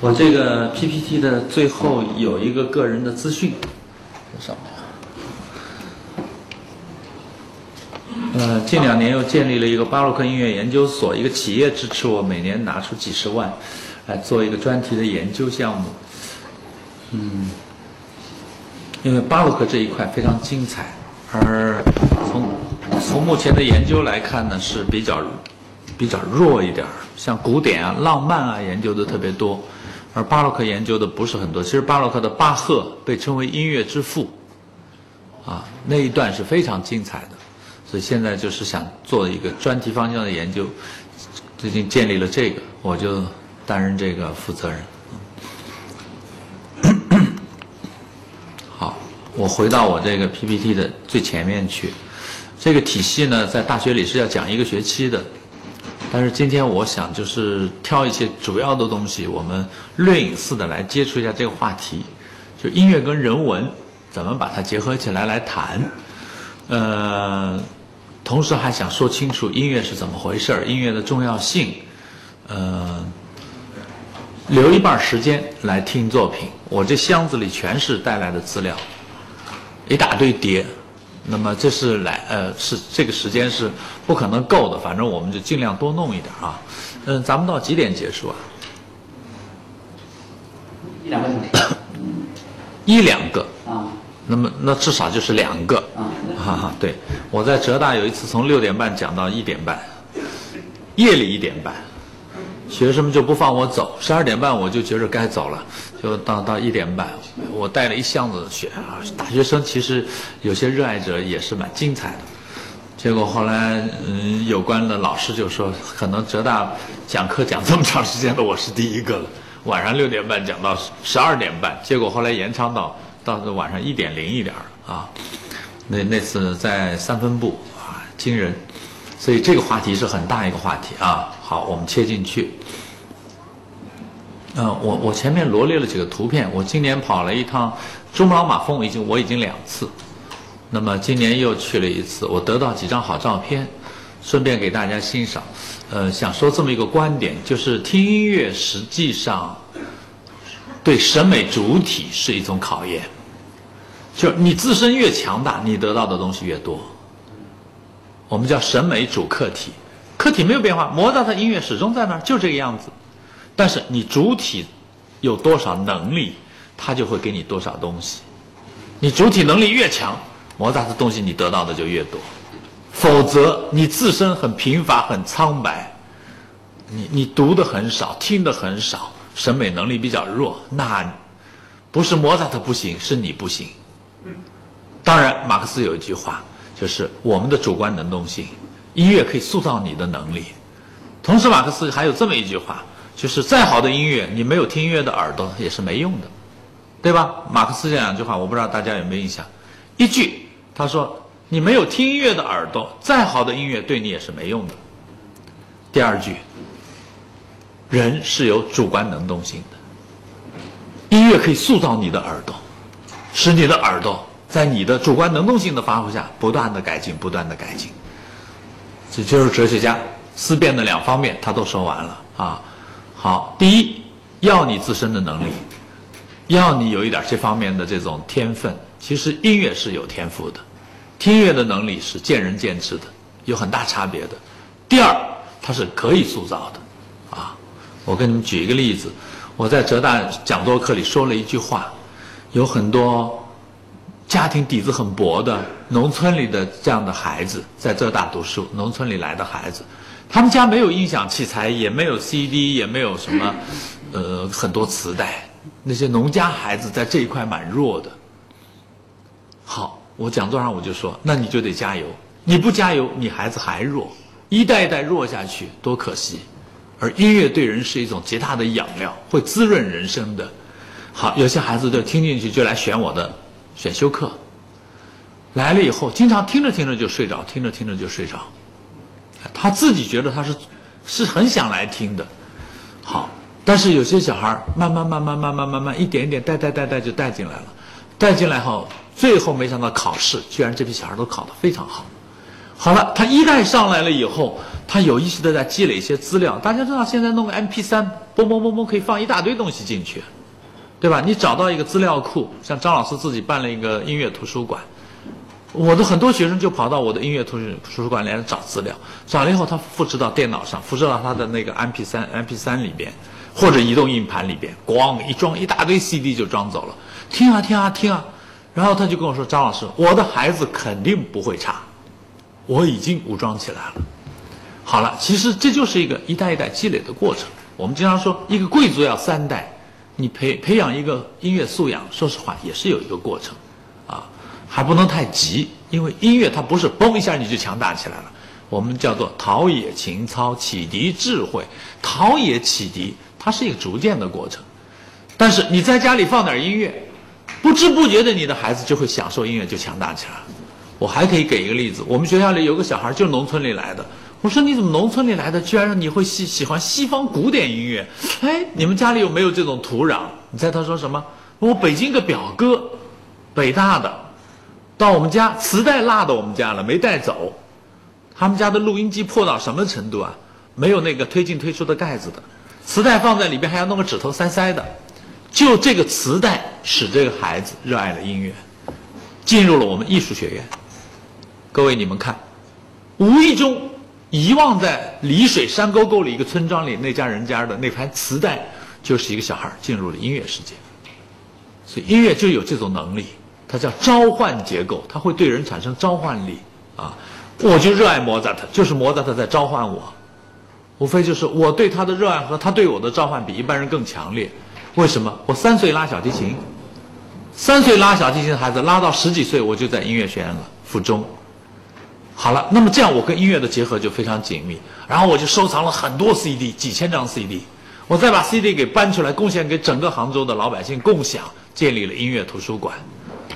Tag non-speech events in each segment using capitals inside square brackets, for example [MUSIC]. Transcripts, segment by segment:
我这个 PPT 的最后有一个个人的资讯，在上面。呃，近两年又建立了一个巴洛克音乐研究所，一个企业支持我，每年拿出几十万，来做一个专题的研究项目。嗯，因为巴洛克这一块非常精彩，而从从目前的研究来看呢，是比较比较弱一点儿，像古典啊、浪漫啊研究的特别多。而巴洛克研究的不是很多，其实巴洛克的巴赫被称为音乐之父，啊，那一段是非常精彩的，所以现在就是想做一个专题方向的研究，最近建立了这个，我就担任这个负责人。[COUGHS] 好，我回到我这个 PPT 的最前面去，这个体系呢，在大学里是要讲一个学期的。但是今天我想就是挑一些主要的东西，我们略隐似的来接触一下这个话题，就音乐跟人文怎么把它结合起来来谈，呃，同时还想说清楚音乐是怎么回事儿，音乐的重要性，呃，留一半时间来听作品。我这箱子里全是带来的资料，一大堆碟。那么这是来呃是这个时间是不可能够的，反正我们就尽量多弄一点啊。嗯，咱们到几点结束啊？一两个小时。一两个。啊。那么那至少就是两个。啊。[LAUGHS] 哈哈，对，我在浙大有一次从六点半讲到一点半，夜里一点半。学生们就不放我走，十二点半我就觉着该走了，就到到一点半，我带了一箱子学啊，大学生其实有些热爱者也是蛮精彩的。结果后来，嗯，有关的老师就说，可能浙大讲课讲这么长时间的，我是第一个了。晚上六点半讲到十二点半，结果后来延长到到晚上一点零一点了啊。那那次在三分部啊，惊人。所以这个话题是很大一个话题啊。好，我们切进去。嗯，我我前面罗列了几个图片。我今年跑了一趟珠穆朗玛峰，已经我已经两次。那么今年又去了一次，我得到几张好照片，顺便给大家欣赏。呃，想说这么一个观点，就是听音乐实际上对审美主体是一种考验。就你自身越强大，你得到的东西越多。我们叫审美主客体，客体没有变化，莫扎特音乐始终在那儿，就这个样子。但是你主体有多少能力，他就会给你多少东西。你主体能力越强，莫扎特东西你得到的就越多。否则你自身很贫乏、很苍白，你你读的很少，听的很少，审美能力比较弱，那不是莫扎特不行，是你不行。当然，马克思有一句话。就是我们的主观能动性，音乐可以塑造你的能力。同时，马克思还有这么一句话，就是再好的音乐，你没有听音乐的耳朵也是没用的，对吧？马克思这两句话，我不知道大家有没有印象。一句，他说你没有听音乐的耳朵，再好的音乐对你也是没用的。第二句，人是有主观能动性的，音乐可以塑造你的耳朵，使你的耳朵。在你的主观能动性的发挥下，不断的改进，不断的改进。这就是哲学家思辨的两方面，他都说完了啊。好，第一，要你自身的能力，要你有一点这方面的这种天分。其实音乐是有天赋的，听音乐的能力是见仁见智的，有很大差别的。第二，它是可以塑造的啊。我给你们举一个例子，我在浙大讲座课里说了一句话，有很多。家庭底子很薄的农村里的这样的孩子，在浙大读书，农村里来的孩子，他们家没有音响器材，也没有 CD，也没有什么，呃，很多磁带。那些农家孩子在这一块蛮弱的。好，我讲座上我就说，那你就得加油，你不加油，你孩子还弱，一代一代弱下去，多可惜。而音乐对人是一种极大的养料，会滋润人生的。好，有些孩子就听进去，就来选我的。选修课来了以后，经常听着听着就睡着，听着听着就睡着。他自己觉得他是是很想来听的，好，但是有些小孩慢慢慢慢慢慢慢慢一点一点带带带带就带进来了，带进来后，最后没想到考试居然这批小孩都考得非常好。好了，他一代上来了以后，他有意识的在积累一些资料。大家知道，现在弄个 MP 三，嘣嘣嘣嘣，可以放一大堆东西进去，对吧？你找到一个资料库，像张老师自己办了一个音乐图书馆，我的很多学生就跑到我的音乐图书图书馆来找资料，找了以后他复制到电脑上，复制到他的那个 MP 三 MP 三里边，或者移动硬盘里边，咣一装，一大堆 CD 就装走了，听啊听啊听啊，然后他就跟我说：“张老师，我的孩子肯定不会差。”我已经武装起来了。好了，其实这就是一个一代一代积累的过程。我们经常说，一个贵族要三代，你培培养一个音乐素养，说实话也是有一个过程，啊，还不能太急，因为音乐它不是嘣一下你就强大起来了。我们叫做陶冶情操，启迪智慧。陶冶启迪，它是一个逐渐的过程。但是你在家里放点音乐，不知不觉的，你的孩子就会享受音乐，就强大起来。我还可以给一个例子，我们学校里有个小孩就是农村里来的。我说你怎么农村里来的，居然让你会喜喜欢西方古典音乐？哎，你们家里有没有这种土壤？你猜他说什么？我北京个表哥，北大的，到我们家磁带落到我们家了，没带走。他们家的录音机破到什么程度啊？没有那个推进推出的盖子的，磁带放在里边还要弄个指头塞塞的。就这个磁带使这个孩子热爱了音乐，进入了我们艺术学院。各位，你们看，无意中遗忘在丽水山沟沟里一个村庄里那家人家的那盘磁带，就是一个小孩进入了音乐世界。所以音乐就有这种能力，它叫召唤结构，它会对人产生召唤力啊！我就热爱莫扎特，就是莫扎特在召唤我，无非就是我对他的热爱和他对我的召唤比一般人更强烈。为什么？我三岁拉小提琴，三岁拉小提琴的孩子拉到十几岁，我就在音乐学院了，附中。好了，那么这样我跟音乐的结合就非常紧密，然后我就收藏了很多 CD，几千张 CD，我再把 CD 给搬出来，贡献给整个杭州的老百姓共享，建立了音乐图书馆。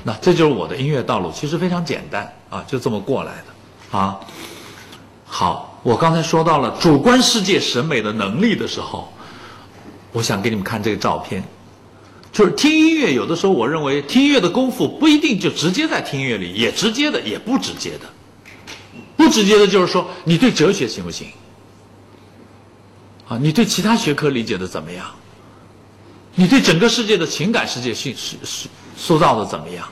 那这就是我的音乐道路，其实非常简单啊，就这么过来的啊。好，我刚才说到了主观世界审美的能力的时候，我想给你们看这个照片，就是听音乐，有的时候我认为听音乐的功夫不一定就直接在听音乐里，也直接的，也不直接的。直接的，就是说你对哲学行不行？啊，你对其他学科理解的怎么样？你对整个世界的情感世界塑塑塑造的怎么样？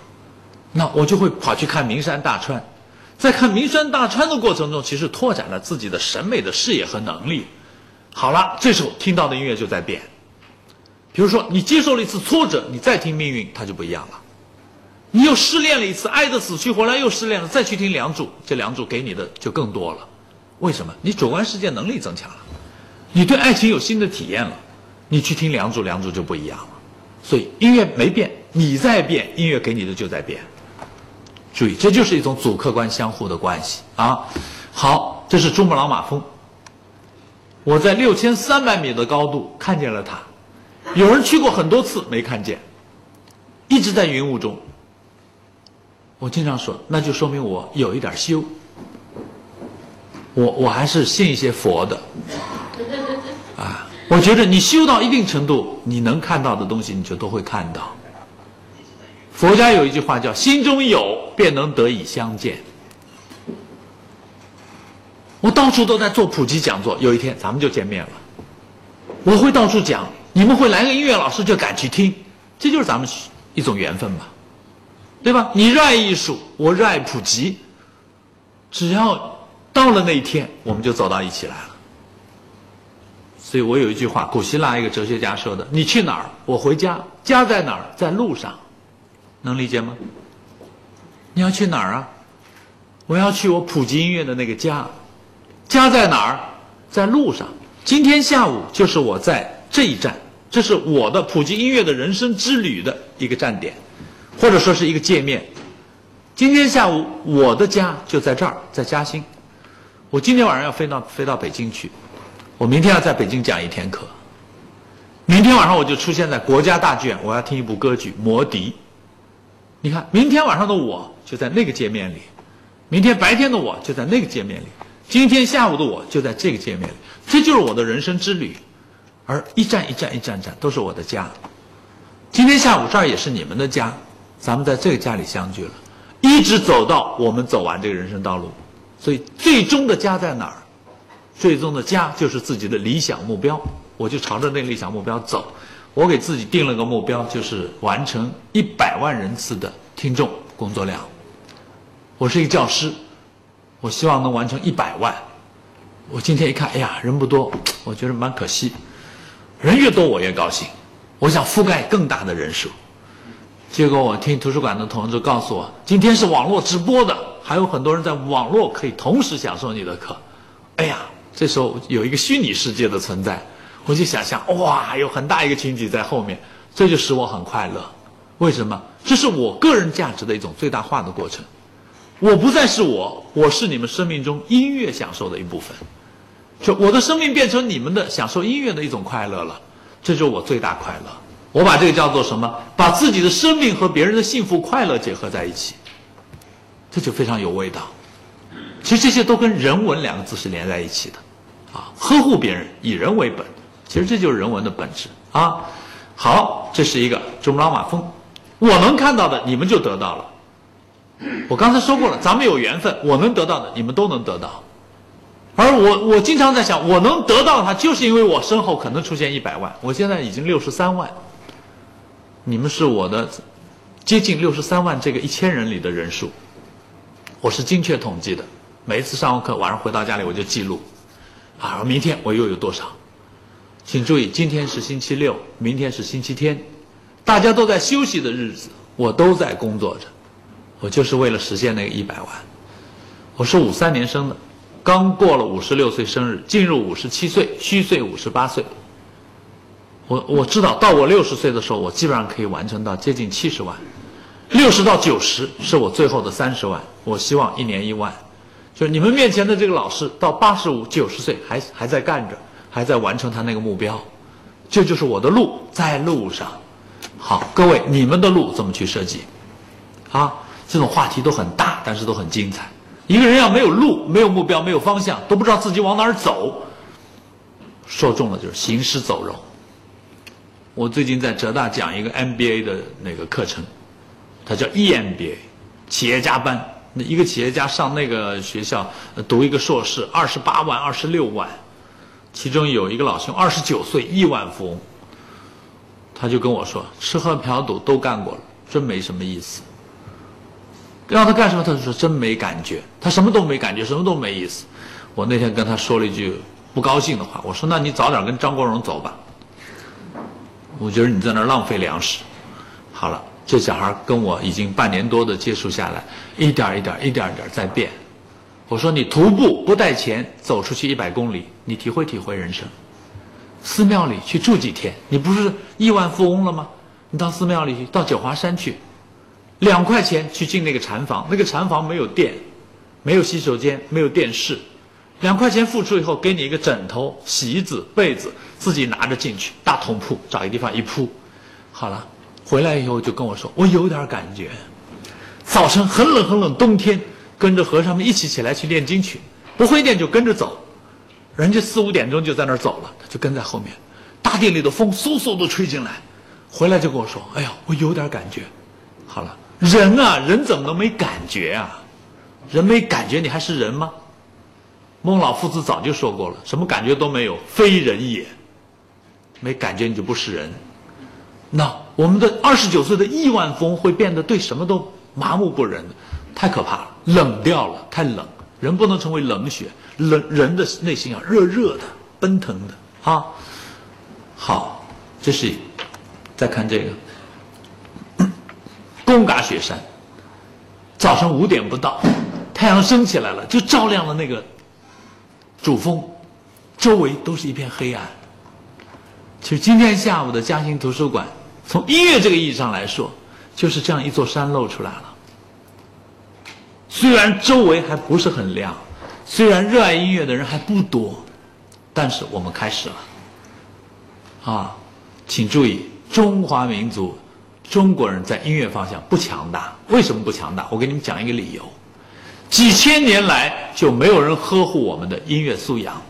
那我就会跑去看名山大川，在看名山大川的过程中，其实拓展了自己的审美的视野和能力。好了，这时候听到的音乐就在变。比如说，你接受了一次挫折，你再听命运，它就不一样了。你又失恋了一次，爱的死去活来又失恋了，再去听《梁祝》，这《梁祝》给你的就更多了。为什么？你主观世界能力增强了，你对爱情有新的体验了，你去听《梁祝》，《梁祝》就不一样了。所以音乐没变，你在变，音乐给你的就在变。注意，这就是一种主客观相互的关系啊。好，这是珠穆朗玛峰，我在六千三百米的高度看见了它，有人去过很多次没看见，一直在云雾中。我经常说，那就说明我有一点修。我我还是信一些佛的，啊，我觉得你修到一定程度，你能看到的东西，你就都会看到。佛家有一句话叫“心中有，便能得以相见”。我到处都在做普及讲座，有一天咱们就见面了。我会到处讲，你们会来个音乐老师就敢去听，这就是咱们一种缘分吧。对吧？你热爱艺术，我热爱普及。只要到了那一天，我们就走到一起来了。所以我有一句话，古希腊一个哲学家说的：“你去哪儿，我回家。家在哪儿？在路上。”能理解吗？你要去哪儿啊？我要去我普及音乐的那个家。家在哪儿？在路上。今天下午就是我在这一站，这是我的普及音乐的人生之旅的一个站点。或者说是一个界面。今天下午我的家就在这儿，在嘉兴。我今天晚上要飞到飞到北京去，我明天要在北京讲一天课。明天晚上我就出现在国家大剧院，我要听一部歌剧《魔笛》。你看，明天晚上的我就在那个界面里，明天白天的我就在那个界面里，今天下午的我就在这个界面里。这就是我的人生之旅，而一站一站一站站都是我的家。今天下午这儿也是你们的家。咱们在这个家里相聚了，一直走到我们走完这个人生道路，所以最终的家在哪儿？最终的家就是自己的理想目标，我就朝着那个理想目标走。我给自己定了个目标，就是完成一百万人次的听众工作量。我是一个教师，我希望能完成一百万。我今天一看，哎呀，人不多，我觉得蛮可惜。人越多，我越高兴。我想覆盖更大的人数。结果我听图书馆的同志告诉我，今天是网络直播的，还有很多人在网络可以同时享受你的课。哎呀！这时候有一个虚拟世界的存在，我就想象，哇，有很大一个群体在后面，这就使我很快乐。为什么？这是我个人价值的一种最大化的过程。我不再是我，我是你们生命中音乐享受的一部分。就我的生命变成你们的享受音乐的一种快乐了，这就是我最大快乐。我把这个叫做什么？把自己的生命和别人的幸福快乐结合在一起，这就非常有味道。其实这些都跟人文两个字是连在一起的，啊，呵护别人，以人为本，其实这就是人文的本质啊。好，这是一个珠穆朗玛峰，我能看到的，你们就得到了。我刚才说过了，咱们有缘分，我能得到的，你们都能得到。而我，我经常在想，我能得到它，就是因为我身后可能出现一百万，我现在已经六十三万，你们是我的接近六十三万这个一千人里的人数，我是精确统计的。每一次上完课，晚上回到家里我就记录，啊，明天我又有多少？请注意，今天是星期六，明天是星期天，大家都在休息的日子，我都在工作着，我就是为了实现那个一百万。我是五三年生的，刚过了五十六岁生日，进入五十七岁，虚岁五十八岁。我我知道，到我六十岁的时候，我基本上可以完成到接近七十万，六十到九十是我最后的三十万，我希望一年一万。就是你们面前的这个老师，到八十五、九十岁还还在干着，还在完成他那个目标，这就是我的路，在路上。好，各位，你们的路怎么去设计？啊，这种话题都很大，但是都很精彩。一个人要没有路、没有目标、没有方向，都不知道自己往哪儿走，说中了就是行尸走肉。我最近在浙大讲一个 MBA 的那个课程，它叫 EMBA，企业家班。那一个企业家上那个学校读一个硕士，二十八万、二十六万，其中有一个老兄二十九岁亿万富翁，他就跟我说，吃喝嫖赌都干过了，真没什么意思。让他干什么，他就说真没感觉，他什么都没感觉，什么都没意思。我那天跟他说了一句不高兴的话，我说那你早点跟张国荣走吧，我觉得你在那浪费粮食。好了。这小孩跟我已经半年多的接触下来，一点一点、一点一点在变。我说你徒步不带钱走出去一百公里，你体会体会人生。寺庙里去住几天，你不是亿万富翁了吗？你到寺庙里去，到九华山去，两块钱去进那个禅房，那个禅房没有电，没有洗手间，没有电视，两块钱付出以后，给你一个枕头、席子、被子，自己拿着进去，大通铺，找一个地方一铺，好了。回来以后就跟我说，我有点感觉。早晨很冷很冷，冬天跟着和尚们一起起来去念经去，不会念就跟着走。人家四五点钟就在那儿走了，他就跟在后面。大殿里的风嗖嗖的吹进来，回来就跟我说：“哎呀，我有点感觉。”好了，人啊，人怎么能没感觉啊？人没感觉，你还是人吗？孟老夫子早就说过了，什么感觉都没有，非人也。没感觉你就不是人。那我们的二十九岁的亿万富翁会变得对什么都麻木不仁，太可怕了，冷掉了，太冷。人不能成为冷血，冷人的内心啊热热的、奔腾的啊。好，这是再看这个 [CLEARS THROAT] 贡嘎雪山，早上五点不到，太阳升起来了，就照亮了那个主峰，周围都是一片黑暗。其实今天下午的嘉兴图书馆。从音乐这个意义上来说，就是这样一座山露出来了。虽然周围还不是很亮，虽然热爱音乐的人还不多，但是我们开始了。啊，请注意，中华民族，中国人在音乐方向不强大。为什么不强大？我给你们讲一个理由：几千年来就没有人呵护我们的音乐素养。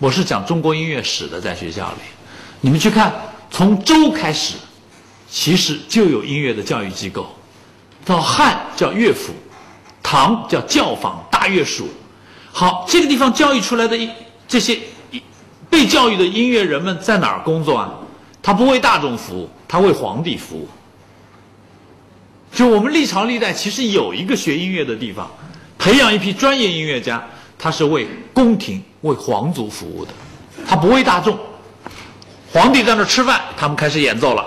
我是讲中国音乐史的，在学校里，你们去看。从周开始，其实就有音乐的教育机构，到汉叫乐府，唐叫教坊大乐署。好，这个地方教育出来的这些被教育的音乐人们在哪儿工作啊？他不为大众服务，他为皇帝服务。就我们历朝历代其实有一个学音乐的地方，培养一批专业音乐家，他是为宫廷、为皇族服务的，他不为大众。皇帝在那吃饭，他们开始演奏了。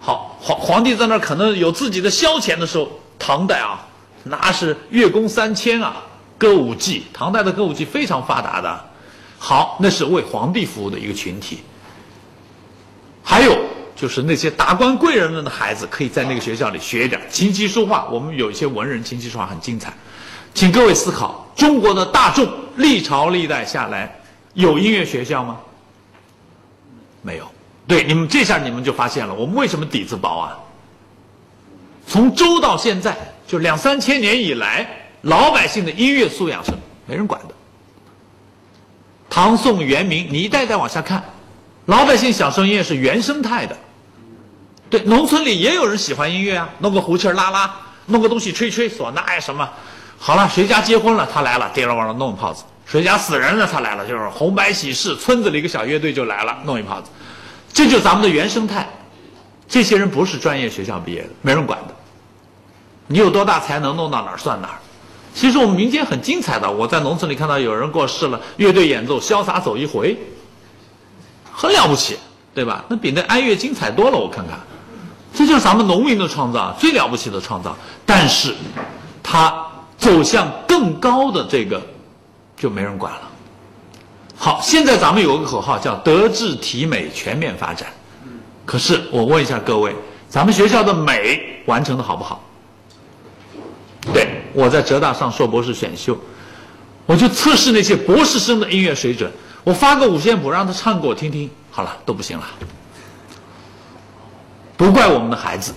好，皇皇帝在那可能有自己的消遣的时候，唐代啊，那是乐工三千啊，歌舞伎，唐代的歌舞伎非常发达的。好，那是为皇帝服务的一个群体。还有。就是那些达官贵人们的孩子，可以在那个学校里学一点琴棋书画。我们有一些文人琴棋书画很精彩，请各位思考：中国的大众历朝历代下来有音乐学校吗？没有。对，你们这下你们就发现了，我们为什么底子薄啊？从周到现在，就两三千年以来，老百姓的音乐素养是没人管的。唐宋元明，你一代代往下看，老百姓享受音乐是原生态的。对，农村里也有人喜欢音乐啊，弄个胡琴拉拉，弄个东西吹吹唢呐呀什么。好了，谁家结婚了，他来了，颠了往上弄一炮子；谁家死人了，他来了，就是红白喜事，村子里一个小乐队就来了，弄一炮子。这就是咱们的原生态。这些人不是专业学校毕业的，没人管的。你有多大才能，弄到哪儿算哪儿。其实我们民间很精彩的，我在农村里看到有人过世了，乐队演奏，潇洒走一回，很了不起，对吧？那比那哀乐精彩多了，我看看。这就是咱们农民的创造，最了不起的创造。但是，他走向更高的这个，就没人管了。好，现在咱们有个口号叫“德智体美全面发展”。可是我问一下各位，咱们学校的美完成的好不好？对，我在浙大上硕博士选修，我就测试那些博士生的音乐水准。我发个五线谱让他唱给我听听，好了，都不行了。不怪我们的孩子，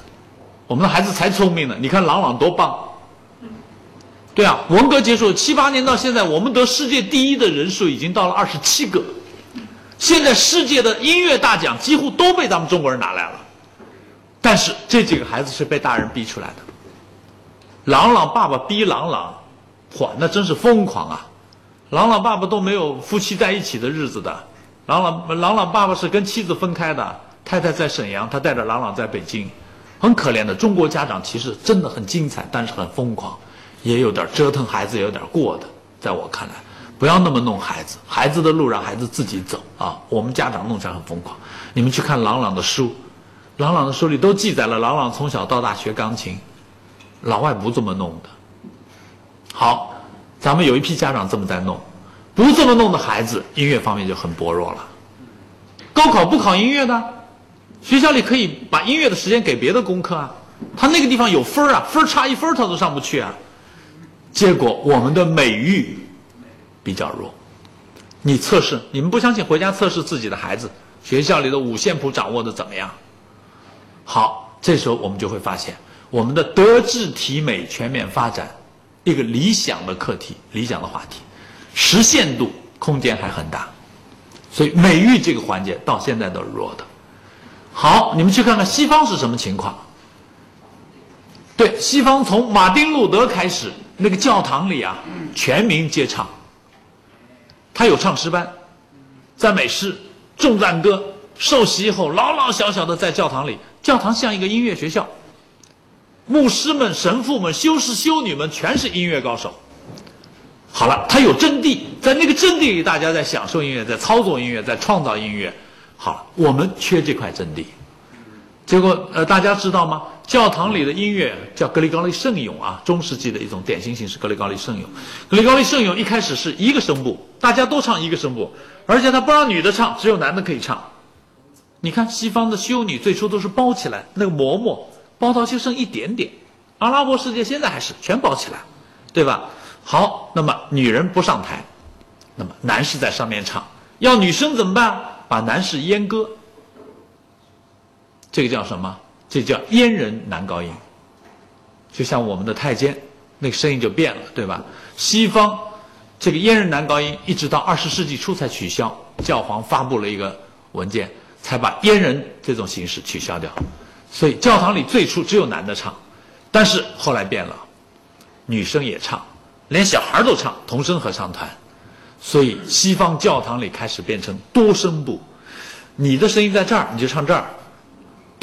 我们的孩子才聪明呢。你看朗朗多棒，对啊，文革结束七八年到现在，我们得世界第一的人数已经到了二十七个。现在世界的音乐大奖几乎都被咱们中国人拿来了，但是这几个孩子是被大人逼出来的。朗朗爸爸逼朗朗，嚯，那真是疯狂啊！朗朗爸爸都没有夫妻在一起的日子的，朗朗朗朗爸爸是跟妻子分开的。太太在沈阳，他带着朗朗在北京，很可怜的。中国家长其实真的很精彩，但是很疯狂，也有点折腾孩子，有点过的。在我看来，不要那么弄孩子，孩子的路让孩子自己走啊。我们家长弄起来很疯狂。你们去看朗朗的书，朗朗的书里都记载了朗朗从小到大学钢琴，老外不这么弄的。好，咱们有一批家长这么在弄，不这么弄的孩子，音乐方面就很薄弱了。高考不考音乐的。学校里可以把音乐的时间给别的功课啊，他那个地方有分儿啊，分儿差一分他都上不去啊。结果我们的美育比较弱，你测试，你们不相信，回家测试自己的孩子，学校里的五线谱掌握的怎么样？好，这时候我们就会发现，我们的德智体美全面发展，一个理想的课题，理想的话题，实现度空间还很大，所以美育这个环节到现在都是弱的。好，你们去看看西方是什么情况。对，西方从马丁路德开始，那个教堂里啊，全民皆唱。他有唱诗班，赞美诗、重赞歌，受洗以后老老小小的在教堂里，教堂像一个音乐学校。牧师们、神父们、修士、修女们全是音乐高手。好了，他有阵地，在那个阵地里，大家在享受音乐，在操作音乐，在创造音乐。好，我们缺这块阵地，结果呃，大家知道吗？教堂里的音乐叫格里高利圣咏啊，中世纪的一种典型形式。格里高利圣咏，格里高利圣咏一开始是一个声部，大家都唱一个声部，而且他不让女的唱，只有男的可以唱。你看西方的修女最初都是包起来，那个馍馍包到就剩一点点。阿拉伯世界现在还是全包起来，对吧？好，那么女人不上台，那么男士在上面唱，要女生怎么办？把男士阉割，这个叫什么？这叫阉人男高音。就像我们的太监，那个声音就变了，对吧？西方这个阉人男高音一直到二十世纪初才取消，教皇发布了一个文件，才把阉人这种形式取消掉。所以教堂里最初只有男的唱，但是后来变了，女生也唱，连小孩都唱童声合唱团。所以西方教堂里开始变成多声部，你的声音在这儿，你就唱这儿；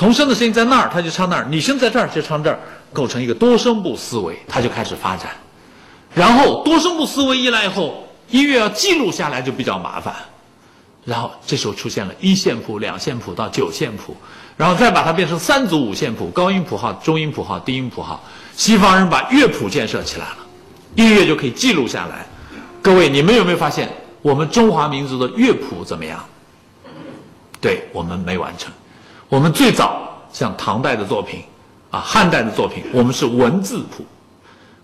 童声的声音在那儿，他就唱那儿；女声在这儿就唱这儿，构成一个多声部思维，他就开始发展。然后多声部思维一来以后，音乐要记录下来就比较麻烦。然后这时候出现了一线谱、两线谱到九线谱，然后再把它变成三组五线谱：高音谱号、中音谱号、低音谱号。西方人把乐谱建设起来了，音乐就可以记录下来。各位，你们有没有发现我们中华民族的乐谱怎么样？对我们没完成。我们最早像唐代的作品，啊，汉代的作品，我们是文字谱。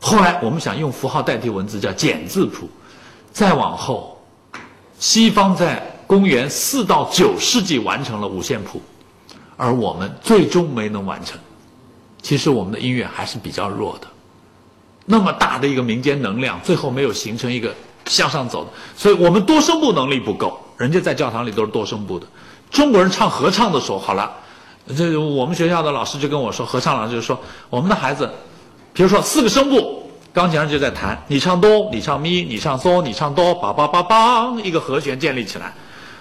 后来我们想用符号代替文字，叫简字谱。再往后，西方在公元四到九世纪完成了五线谱，而我们最终没能完成。其实我们的音乐还是比较弱的，那么大的一个民间能量，最后没有形成一个。向上走的，所以我们多声部能力不够。人家在教堂里都是多声部的。中国人唱合唱的时候，好了，这我们学校的老师就跟我说，合唱老师就说，我们的孩子，比如说四个声部，钢琴上就在弹，你唱哆，你唱咪，你唱嗦，你唱哆，梆梆梆梆，一个和弦建立起来。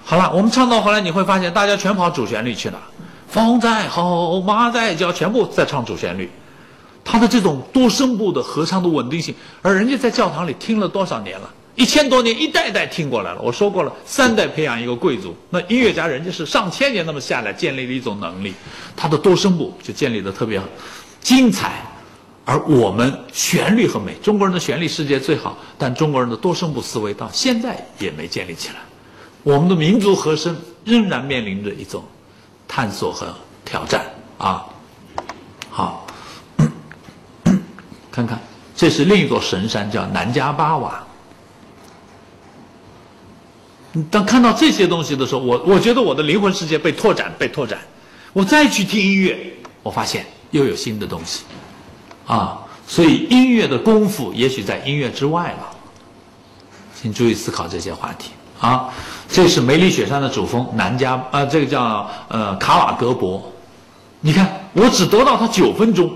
好了，我们唱到后来，你会发现大家全跑主旋律去了，风在吼，马在叫，全部在唱主旋律。他的这种多声部的合唱的稳定性，而人家在教堂里听了多少年了？一千多年，一代代听过来了。我说过了，三代培养一个贵族，那音乐家人家是上千年那么下来建立了一种能力，他的多声部就建立的特别精彩。而我们旋律很美，中国人的旋律世界最好，但中国人的多声部思维到现在也没建立起来。我们的民族和声仍然面临着一种探索和挑战啊！好，[CLEARS THROAT] 看看，这是另一座神山，叫南迦巴瓦。当看到这些东西的时候，我我觉得我的灵魂世界被拓展，被拓展。我再去听音乐，我发现又有新的东西，啊，所以音乐的功夫也许在音乐之外了。请注意思考这些话题啊。这是梅里雪山的主峰南迦啊，这个叫呃卡瓦格博。你看，我只得到它九分钟，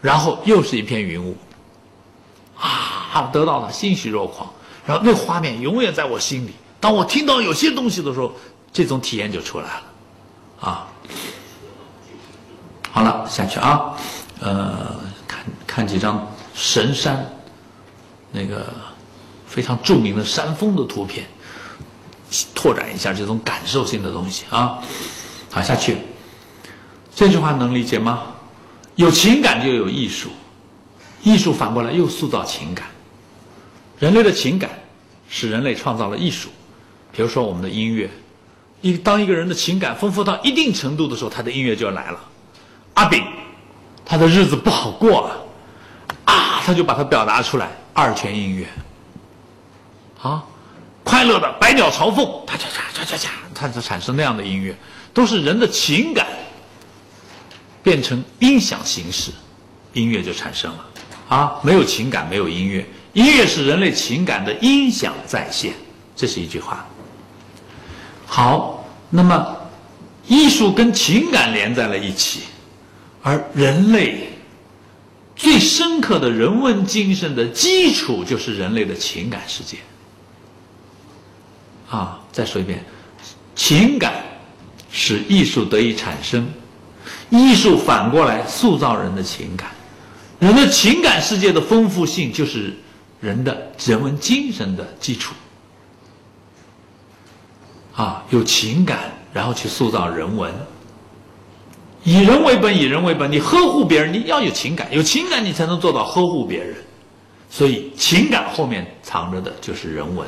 然后又是一片云雾，啊，得到了欣喜若狂。然后那画面永远在我心里。当我听到有些东西的时候，这种体验就出来了，啊。好了，下去啊，呃，看看几张神山，那个非常著名的山峰的图片，拓展一下这种感受性的东西啊。好，下去。这句话能理解吗？有情感就有艺术，艺术反过来又塑造情感。人类的情感使人类创造了艺术，比如说我们的音乐。一当一个人的情感丰富到一定程度的时候，他的音乐就要来了。阿炳，他的日子不好过了，啊，他就把它表达出来。二泉音乐，啊，快乐的百鸟朝凤，嚓嚓嚓嚓嚓嚓，它就产生那样的音乐，都是人的情感变成音响形式，音乐就产生了。啊，没有情感，没有音乐。音乐是人类情感的音响再现，这是一句话。好，那么艺术跟情感连在了一起，而人类最深刻的人文精神的基础就是人类的情感世界。啊，再说一遍，情感使艺术得以产生，艺术反过来塑造人的情感，人的情感世界的丰富性就是。人的人文精神的基础，啊，有情感，然后去塑造人文。以人为本，以人为本，你呵护别人，你要有情感，有情感你才能做到呵护别人。所以，情感后面藏着的就是人文。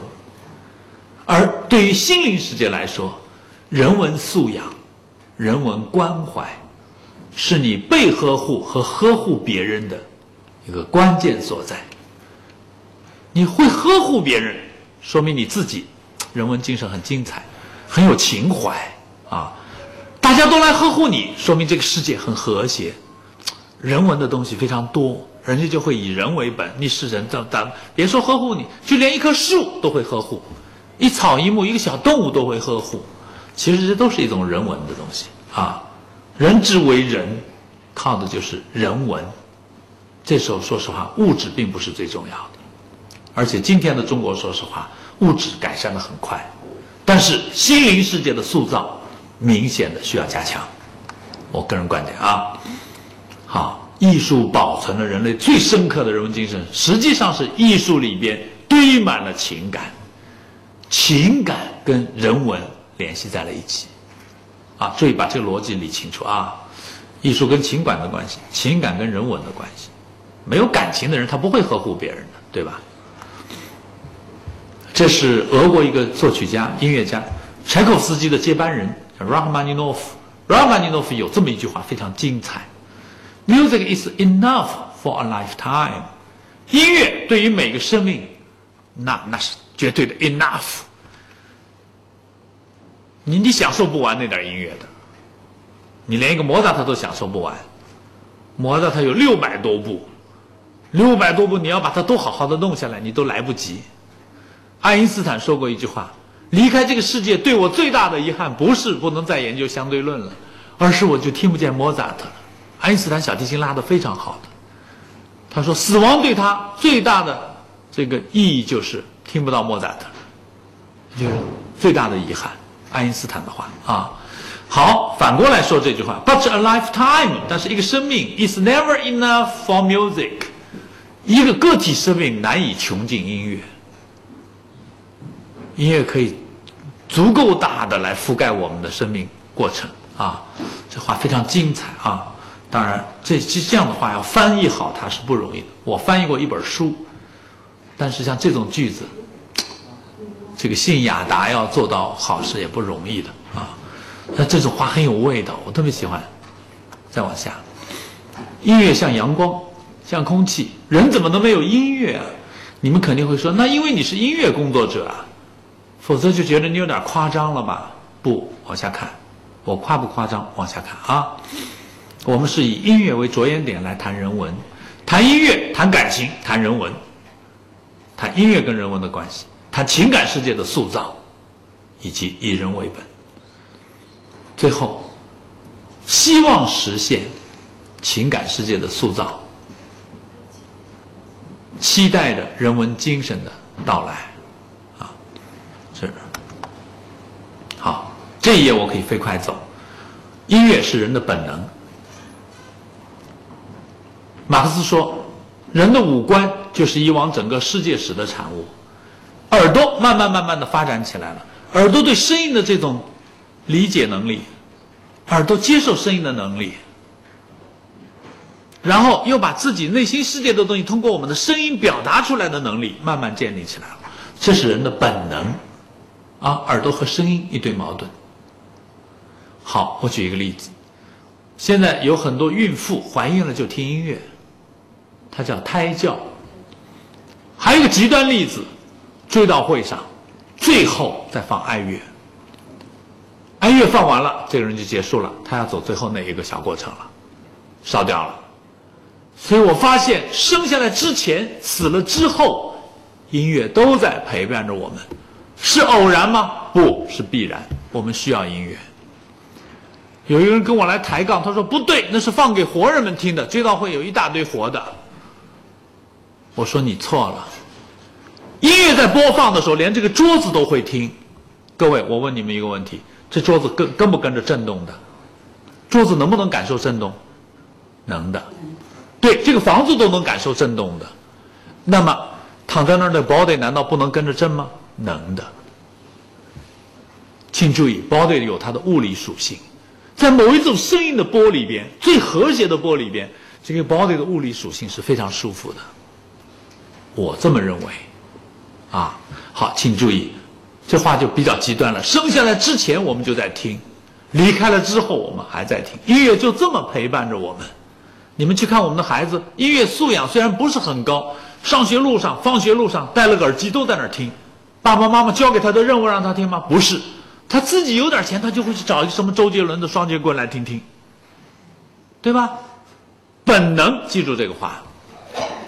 而对于心灵世界来说，人文素养、人文关怀，是你被呵护和呵护别人的一个关键所在。你会呵护别人，说明你自己人文精神很精彩，很有情怀啊！大家都来呵护你，说明这个世界很和谐，人文的东西非常多，人家就会以人为本。你是人，咱咱别说呵护你，就连一棵树都会呵护，一草一木一个小动物都会呵护。其实这都是一种人文的东西啊！人之为人，靠的就是人文这时候说实话，物质并不是最重要的。而且今天的中国，说实话，物质改善的很快，但是心灵世界的塑造明显的需要加强。我个人观点啊，好，艺术保存了人类最深刻的人文精神，实际上是艺术里边堆满了情感，情感跟人文联系在了一起。啊，注意把这个逻辑理清楚啊！艺术跟情感的关系，情感跟人文的关系，没有感情的人他不会呵护别人的，对吧？这是俄国一个作曲家、音乐家柴可夫斯基的接班人拉赫玛尼诺夫。拉赫玛尼诺夫有这么一句话非常精彩：“Music is enough for a lifetime。”音乐对于每个生命，那那是绝对的 enough。你你享受不完那点音乐的，你连一个莫扎特都享受不完。莫扎特有六百多部，六百多部你要把它都好好的弄下来，你都来不及。爱因斯坦说过一句话：“离开这个世界，对我最大的遗憾不是不能再研究相对论了，而是我就听不见莫扎特了。”爱因斯坦小提琴拉得非常好，他说：“死亡对他最大的这个意义就是听不到莫扎特，就是最大的遗憾。”爱因斯坦的话啊，好，反过来说这句话，But a lifetime，但是一个生命，is never enough for music，一个个体生命难以穷尽音乐，音乐可以足够大的来覆盖我们的生命过程啊，这话非常精彩啊。当然，这这这样的话要翻译好它是不容易的。我翻译过一本书，但是像这种句子。这个信雅达要做到好是也不容易的啊，那这种话很有味道，我特别喜欢。再往下，音乐像阳光，像空气，人怎么能没有音乐啊？你们肯定会说，那因为你是音乐工作者啊，否则就觉得你有点夸张了吧？不，往下看，我夸不夸张？往下看啊，我们是以音乐为着眼点来谈人文，谈音乐，谈感情，谈人文，谈音乐跟人文的关系。谈情感世界的塑造，以及以人为本。最后，希望实现情感世界的塑造，期待着人文精神的到来。啊，是好，这一页我可以飞快走。音乐是人的本能。马克思说，人的五官就是以往整个世界史的产物。耳朵慢慢慢慢的发展起来了，耳朵对声音的这种理解能力，耳朵接受声音的能力，然后又把自己内心世界的东西通过我们的声音表达出来的能力慢慢建立起来了，这是人的本能，啊，耳朵和声音一对矛盾。好，我举一个例子，现在有很多孕妇怀孕了就听音乐，它叫胎教。还有一个极端例子。追悼会上，最后再放哀乐。哀乐放完了，这个人就结束了，他要走最后那一个小过程了，烧掉了。所以我发现，生下来之前、死了之后，音乐都在陪伴着我们，是偶然吗？不是必然，我们需要音乐。有一个人跟我来抬杠，他说不对，那是放给活人们听的，追悼会有一大堆活的。我说你错了。音乐在播放的时候，连这个桌子都会听。各位，我问你们一个问题：这桌子跟跟不跟着震动的？桌子能不能感受震动？能的。对，这个房子都能感受震动的。那么躺在那儿的 body 难道不能跟着震吗？能的。请注意，body 有它的物理属性，在某一种声音的波里边，最和谐的波里边，这个 body 的物理属性是非常舒服的。我这么认为。啊，好，请注意，这话就比较极端了。生下来之前我们就在听，离开了之后我们还在听，音乐就这么陪伴着我们。你们去看我们的孩子，音乐素养虽然不是很高，上学路上、放学路上戴了个耳机都在那儿听。爸爸妈妈交给他的任务让他听吗？不是，他自己有点钱，他就会去找一个什么周杰伦的《双截棍》来听听，对吧？本能，记住这个话。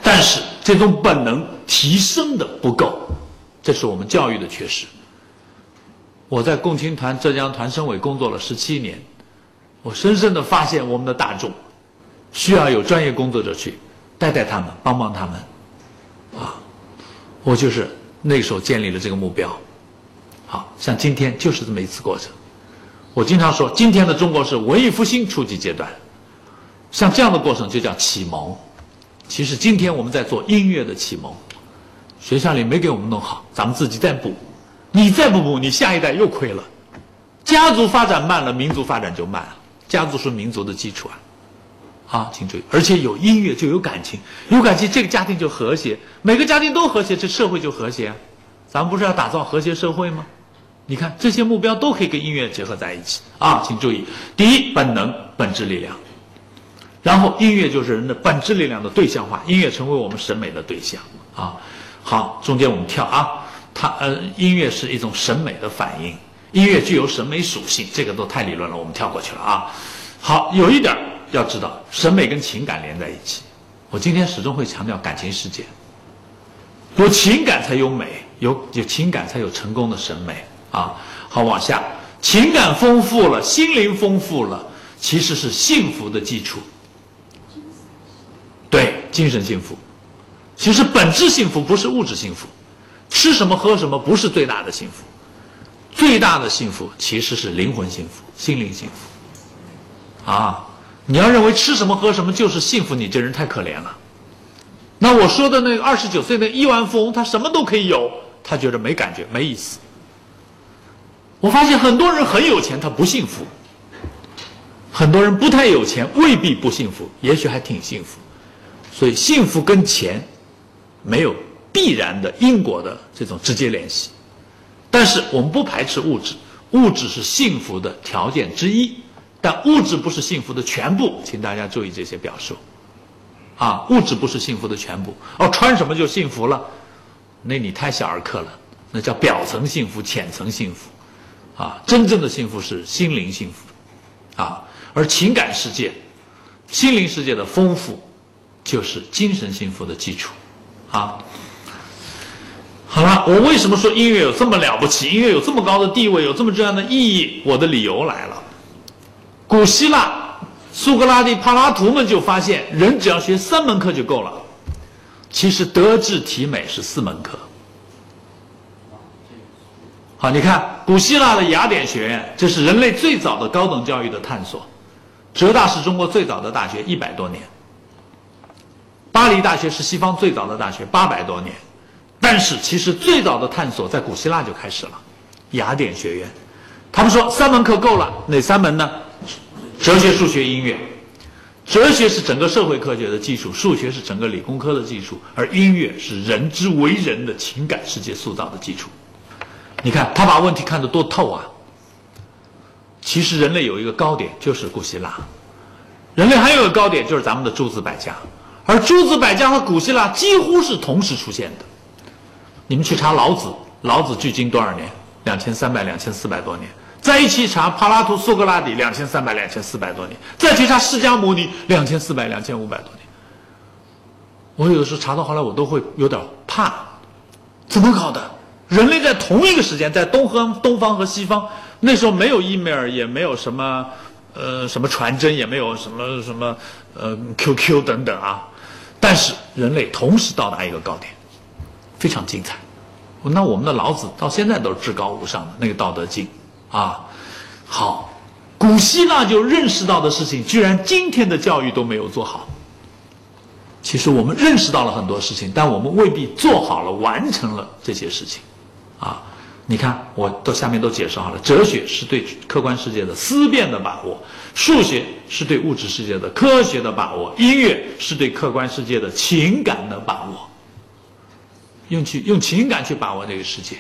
但是这种本能提升的不够。这是我们教育的缺失。我在共青团浙江团省委工作了十七年，我深深的发现我们的大众需要有专业工作者去带带他们，帮帮他们，啊，我就是那时候建立了这个目标。像今天就是这么一次过程。我经常说，今天的中国是文艺复兴初级阶段，像这样的过程就叫启蒙。其实今天我们在做音乐的启蒙，学校里没给我们弄好，咱们自己再补。你再不补，你下一代又亏了。家族发展慢了，民族发展就慢了。家族是民族的基础啊，啊，请注意，而且有音乐就有感情，有感情这个家庭就和谐，每个家庭都和谐，这社会就和谐。咱们不是要打造和谐社会吗？你看这些目标都可以跟音乐结合在一起啊，请注意，第一本能本质力量，然后音乐就是人的本质力量的对象化，音乐成为我们审美的对象啊。好，中间我们跳啊，它呃，音乐是一种审美的反应，音乐具有审美属性，这个都太理论了，我们跳过去了啊。好，有一点要知道，审美跟情感连在一起，我今天始终会强调感情世界，有情感才有美，有有情感才有成功的审美。啊，好，往下，情感丰富了，心灵丰富了，其实是幸福的基础。对，精神幸福，其实本质幸福不是物质幸福，吃什么喝什么不是最大的幸福，最大的幸福其实是灵魂幸福、心灵幸福。啊，你要认为吃什么喝什么就是幸福，你这人太可怜了。那我说的那个二十九岁的亿万富翁，他什么都可以有，他觉得没感觉，没意思。我发现很多人很有钱，他不幸福；很多人不太有钱，未必不幸福，也许还挺幸福。所以，幸福跟钱没有必然的因果的这种直接联系。但是，我们不排斥物质，物质是幸福的条件之一，但物质不是幸福的全部，请大家注意这些表述。啊，物质不是幸福的全部。哦，穿什么就幸福了？那你太小儿科了，那叫表层幸福、浅层幸福。啊，真正的幸福是心灵幸福，啊，而情感世界、心灵世界的丰富，就是精神幸福的基础，啊。好了，我为什么说音乐有这么了不起？音乐有这么高的地位，有这么重要的意义？我的理由来了。古希腊苏格拉底、柏拉图们就发现，人只要学三门课就够了。其实德智体美是四门课。好，你看古希腊的雅典学院，这是人类最早的高等教育的探索。浙大是中国最早的大学，一百多年。巴黎大学是西方最早的大学，八百多年。但是其实最早的探索在古希腊就开始了，雅典学院。他们说三门课够了，哪三门呢？哲学、数学、音乐。哲学是整个社会科学的基础，数学是整个理工科的基础，而音乐是人之为人的情感世界塑造的基础。你看他把问题看得多透啊！其实人类有一个高点，就是古希腊；人类还有个高点，就是咱们的诸子百家。而诸子百家和古希腊几乎是同时出现的。你们去查老子，老子距今多少年？两千三百、两千四百多年。再一起查柏拉图、苏格拉底，两千三百、两千四百多年。再去查释迦牟尼，两千四百、两千五百多年。我有的时候查到后来，我都会有点怕，怎么搞的？人类在同一个时间，在东和东方和西方，那时候没有 email，也没有什么，呃，什么传真，也没有什么什么，呃，QQ 等等啊。但是人类同时到达一个高点，非常精彩。那我们的老子到现在都是至高无上的那个《道德经》啊。好，古希腊就认识到的事情，居然今天的教育都没有做好。其实我们认识到了很多事情，但我们未必做好了、完成了这些事情。啊，你看，我都下面都解释好了。哲学是对客观世界的思辨的把握，数学是对物质世界的科学的把握，音乐是对客观世界的情感的把握。用去用情感去把握这个世界。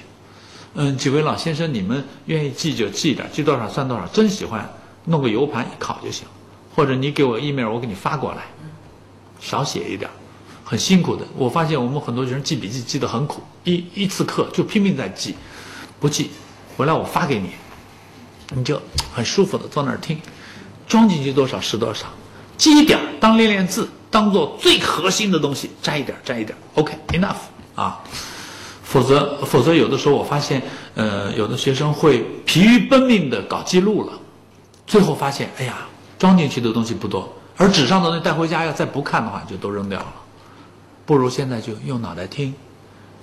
嗯，几位老先生，你们愿意记就记点，记多少算多少。真喜欢，弄个 U 盘一拷就行，或者你给我 email，我给你发过来。少写一点。很辛苦的，我发现我们很多学生记笔记记得很苦，一一次课就拼命在记，不记，回来我发给你，你就很舒服的坐那儿听，装进去多少是多少，记一点当练练字，当做最核心的东西摘一点摘一点，OK enough 啊，否则否则有的时候我发现，呃，有的学生会疲于奔命的搞记录了，最后发现，哎呀，装进去的东西不多，而纸上的那带回家要再不看的话，就都扔掉了。不如现在就用脑袋听。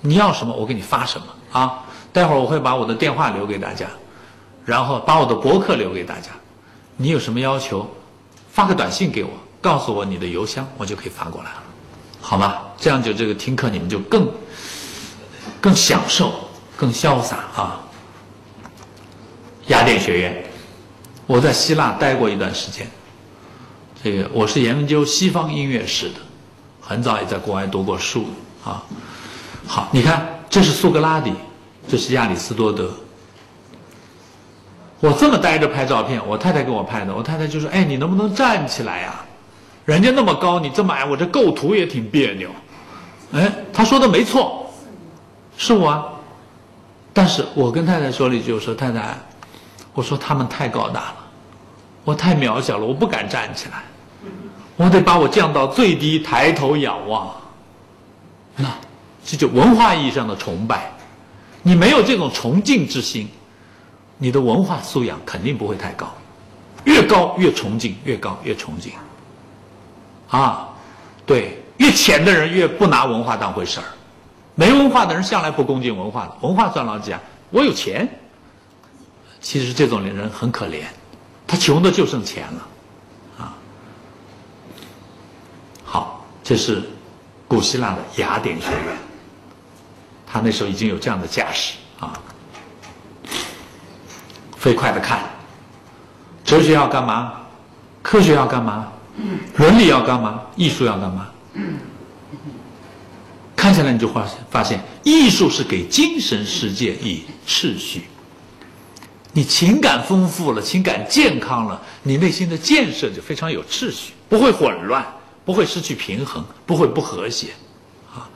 你要什么，我给你发什么啊！待会儿我会把我的电话留给大家，然后把我的博客留给大家。你有什么要求，发个短信给我，告诉我你的邮箱，我就可以发过来了，好吗？这样就这个听课你们就更更享受、更潇洒啊！雅典学院，我在希腊待过一段时间。这个我是研究西方音乐史的，很早也在国外读过书啊。好，你看，这是苏格拉底，这是亚里士多德。我这么呆着拍照片，我太太给我拍的。我太太就说：“哎，你能不能站起来呀？人家那么高，你这么矮，我这构图也挺别扭。”哎，他说的没错，是我。但是我跟太太说了一句：“我说太太，我说他们太高大了，我太渺小了，我不敢站起来。”我得把我降到最低，抬头仰望。那这就文化意义上的崇拜。你没有这种崇敬之心，你的文化素养肯定不会太高。越高越崇敬，越高越崇敬。啊，对，越浅的人越不拿文化当回事儿。没文化的人向来不恭敬文化的，文化算老几啊？我有钱。其实这种人很可怜，他穷的就剩钱了。这是古希腊的雅典学院，他那时候已经有这样的架势啊。飞快的看，哲学要干嘛？科学要干嘛？伦理要干嘛？艺术要干嘛？看起来你就发，发现艺术是给精神世界以秩序。你情感丰富了，情感健康了，你内心的建设就非常有秩序，不会混乱。不会失去平衡，不会不和谐，啊！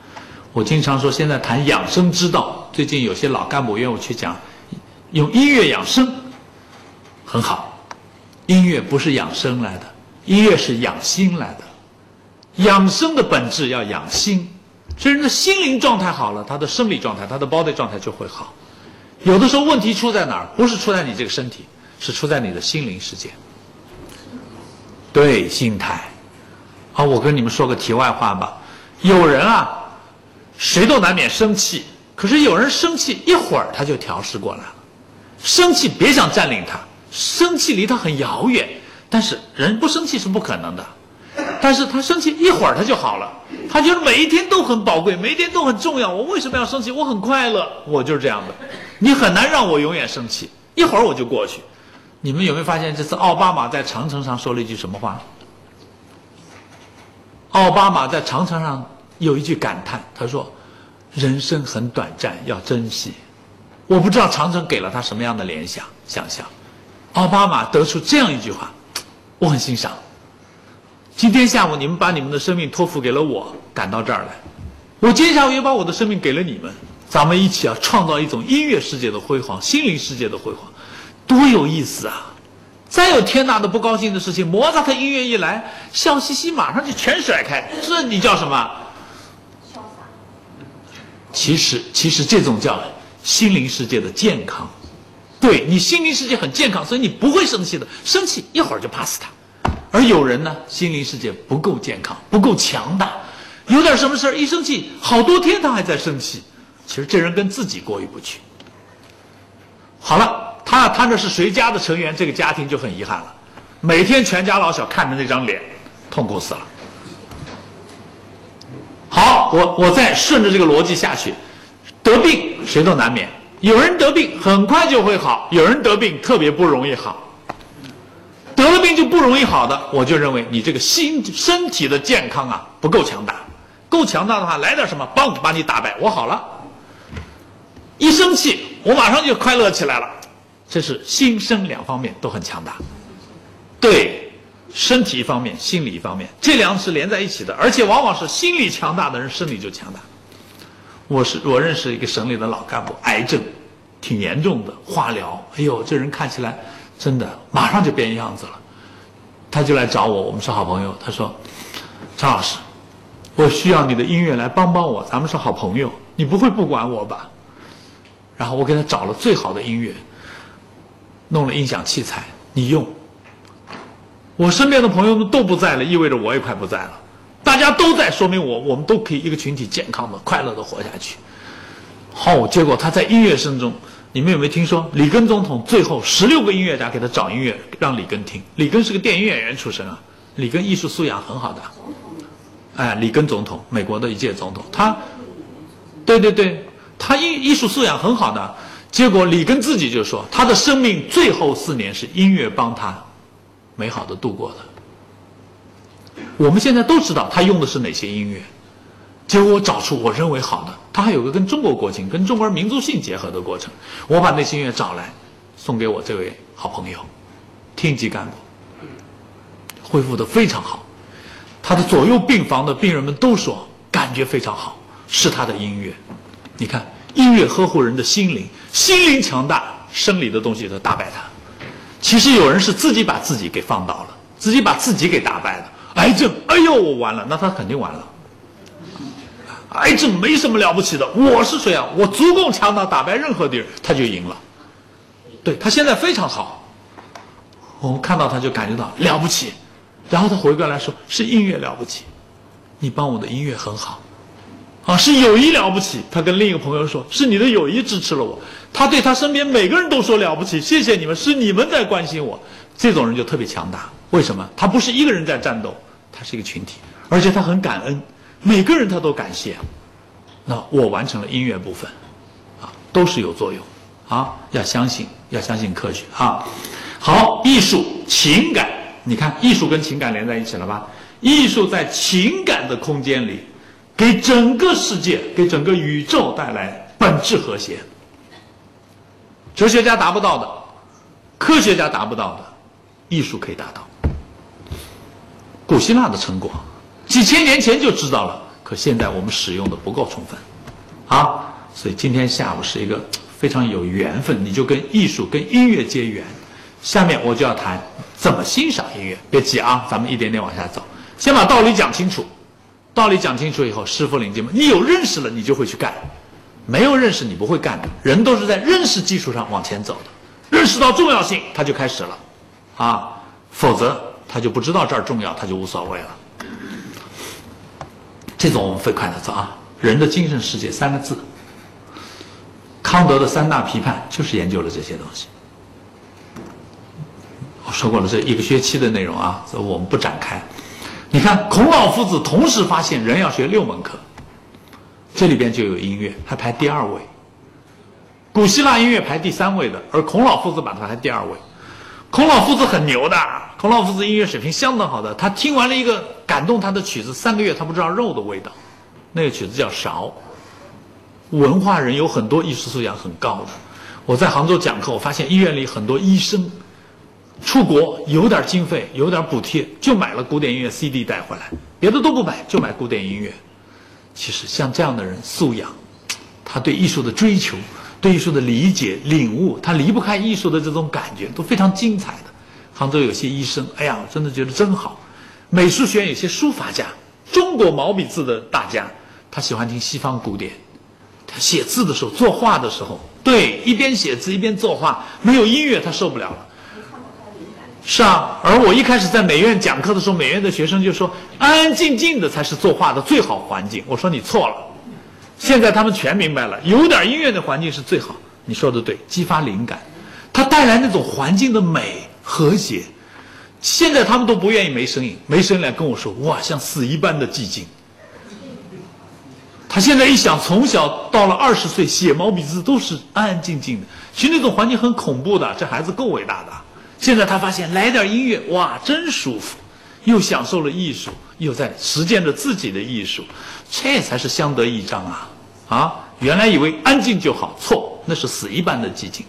我经常说，现在谈养生之道，最近有些老干部约我去讲，用音乐养生，很好。音乐不是养生来的，音乐是养心来的。养生的本质要养心，这人的心灵状态好了，他的生理状态、他的 body 状态就会好。有的时候问题出在哪儿？不是出在你这个身体，是出在你的心灵世界。对，心态。好，我跟你们说个题外话吧。有人啊，谁都难免生气，可是有人生气一会儿他就调试过来了。生气别想占领他，生气离他很遥远。但是人不生气是不可能的，但是他生气一会儿他就好了。他觉得每一天都很宝贵，每一天都很重要。我为什么要生气？我很快乐，我就是这样的。你很难让我永远生气，一会儿我就过去。你们有没有发现这次奥巴马在长城上说了一句什么话？奥巴马在长城上有一句感叹，他说：“人生很短暂，要珍惜。”我不知道长城给了他什么样的联想、想象。奥巴马得出这样一句话，我很欣赏。今天下午你们把你们的生命托付给了我，赶到这儿来，我今天下午也把我的生命给了你们，咱们一起啊，创造一种音乐世界的辉煌、心灵世界的辉煌，多有意思啊！再有天大的不高兴的事情，摩擦他音乐一来，笑嘻嘻，马上就全甩开。这你叫什么？潇洒。其实，其实这种叫心灵世界的健康。对你心灵世界很健康，所以你不会生气的。生气一会儿就 pass 他。而有人呢，心灵世界不够健康，不够强大，有点什么事儿一生气，好多天他还在生气。其实这人跟自己过意不去。好了。他他那是谁家的成员？这个家庭就很遗憾了，每天全家老小看着那张脸，痛苦死了。好，我我再顺着这个逻辑下去，得病谁都难免，有人得病很快就会好，有人得病特别不容易好。得了病就不容易好的，我就认为你这个心身体的健康啊不够强大，够强大的话来点什么，嘣把你打败，我好了。一生气，我马上就快乐起来了。这是心身两方面都很强大，对，身体一方面，心理一方面，这两是连在一起的，而且往往是心理强大的人，生理就强大。我是我认识一个省里的老干部，癌症，挺严重的，化疗，哎呦，这人看起来真的马上就变样子了，他就来找我，我们是好朋友，他说，张老师，我需要你的音乐来帮帮我，咱们是好朋友，你不会不管我吧？然后我给他找了最好的音乐。弄了音响器材，你用。我身边的朋友们都不在了，意味着我也快不在了。大家都在，说明我我们都可以一个群体健康的、快乐的活下去。好，结果他在音乐声中，你们有没有听说里根总统最后十六个音乐家给他找音乐让里根听？里根是个电影演员出身啊，里根艺术素养很好的。哎，里根总统，美国的一届总统，他，对对对，他艺艺术素养很好的。结果里根自己就说，他的生命最后四年是音乐帮他美好的度过的。我们现在都知道他用的是哪些音乐，结果我找出我认为好的，他还有个跟中国国情、跟中国民族性结合的过程。我把那些音乐找来，送给我这位好朋友，厅级干部，恢复的非常好。他的左右病房的病人们都说感觉非常好，是他的音乐。你看，音乐呵护人的心灵，心灵强大，生理的东西都打败他。其实有人是自己把自己给放倒了，自己把自己给打败了。癌症，哎呦，我完了，那他肯定完了。癌症没什么了不起的，我是谁啊？我足够强大，打败任何敌人，他就赢了。对他现在非常好，我们看到他就感觉到了不起，然后他回过来说：“是音乐了不起，你帮我的音乐很好，啊，是友谊了不起。”他跟另一个朋友说：“是你的友谊支持了我。”他对他身边每个人都说：“了不起，谢谢你们，是你们在关心我。”这种人就特别强大。为什么？他不是一个人在战斗，他是一个群体，而且他很感恩，每个人他都感谢。那我完成了音乐部分，啊，都是有作用，啊，要相信，要相信科学啊。好，艺术情感，你看艺术跟情感连在一起了吧？艺术在情感的空间里，给整个世界，给整个宇宙带来本质和谐。哲学家达不到的，科学家达不到的，艺术可以达到。古希腊的成果，几千年前就知道了，可现在我们使用的不够充分，啊，所以今天下午是一个非常有缘分，你就跟艺术、跟音乐结缘。下面我就要谈怎么欣赏音乐，别急啊，咱们一点点往下走，先把道理讲清楚。道理讲清楚以后，师傅领进门，你有认识了，你就会去干；没有认识，你不会干的。人都是在认识基础上往前走的，认识到重要性，他就开始了，啊，否则。他就不知道这儿重要，他就无所谓了。这种我们飞快的走啊！人的精神世界三个字，康德的三大批判就是研究了这些东西。我说过了，这一个学期的内容啊，这我们不展开。你看，孔老夫子同时发现人要学六门课，这里边就有音乐，还排第二位。古希腊音乐排第三位的，而孔老夫子把它排第二位。孔老夫子很牛的，孔老夫子音乐水平相当好的。他听完了一个感动他的曲子，三个月他不知道肉的味道。那个曲子叫《韶》。文化人有很多艺术素养很高的。我在杭州讲课，我发现医院里很多医生出国有点经费，有点补贴，就买了古典音乐 CD 带回来，别的都不买，就买古典音乐。其实像这样的人素养，他对艺术的追求。对艺术的理解、领悟，他离不开艺术的这种感觉，都非常精彩的。杭州有些医生，哎呀，我真的觉得真好。美术学院有些书法家，中国毛笔字的大家，他喜欢听西方古典。他写字的时候、作画的时候，对，一边写字一边作画，没有音乐他受不了了。是啊，而我一开始在美院讲课的时候，美院的学生就说，安安静静的才是作画的最好环境。我说你错了。现在他们全明白了，有点音乐的环境是最好。你说的对，激发灵感，它带来那种环境的美和谐。现在他们都不愿意没声音，没声音来跟我说，哇，像死一般的寂静。他现在一想，从小到了二十岁写毛笔字都是安安静静的，其实那种环境很恐怖的。这孩子够伟大的。现在他发现来点音乐，哇，真舒服，又享受了艺术，又在实践着自己的艺术。这才是相得益彰啊！啊，原来以为安静就好，错，那是死一般的寂静。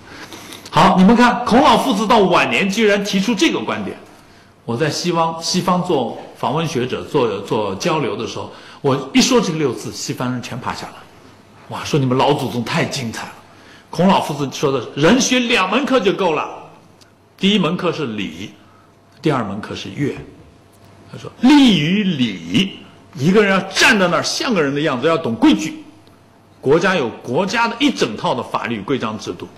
好，你们看，孔老夫子到晚年居然提出这个观点。我在西方西方做访问学者、做做交流的时候，我一说这个六字，西方人全趴下了。哇，说你们老祖宗太精彩了。孔老夫子说的人学两门课就够了，第一门课是礼，第二门课是乐。他说立于礼。一个人要站在那儿像个人的样子，要懂规矩。国家有国家的一整套的法律规章制度，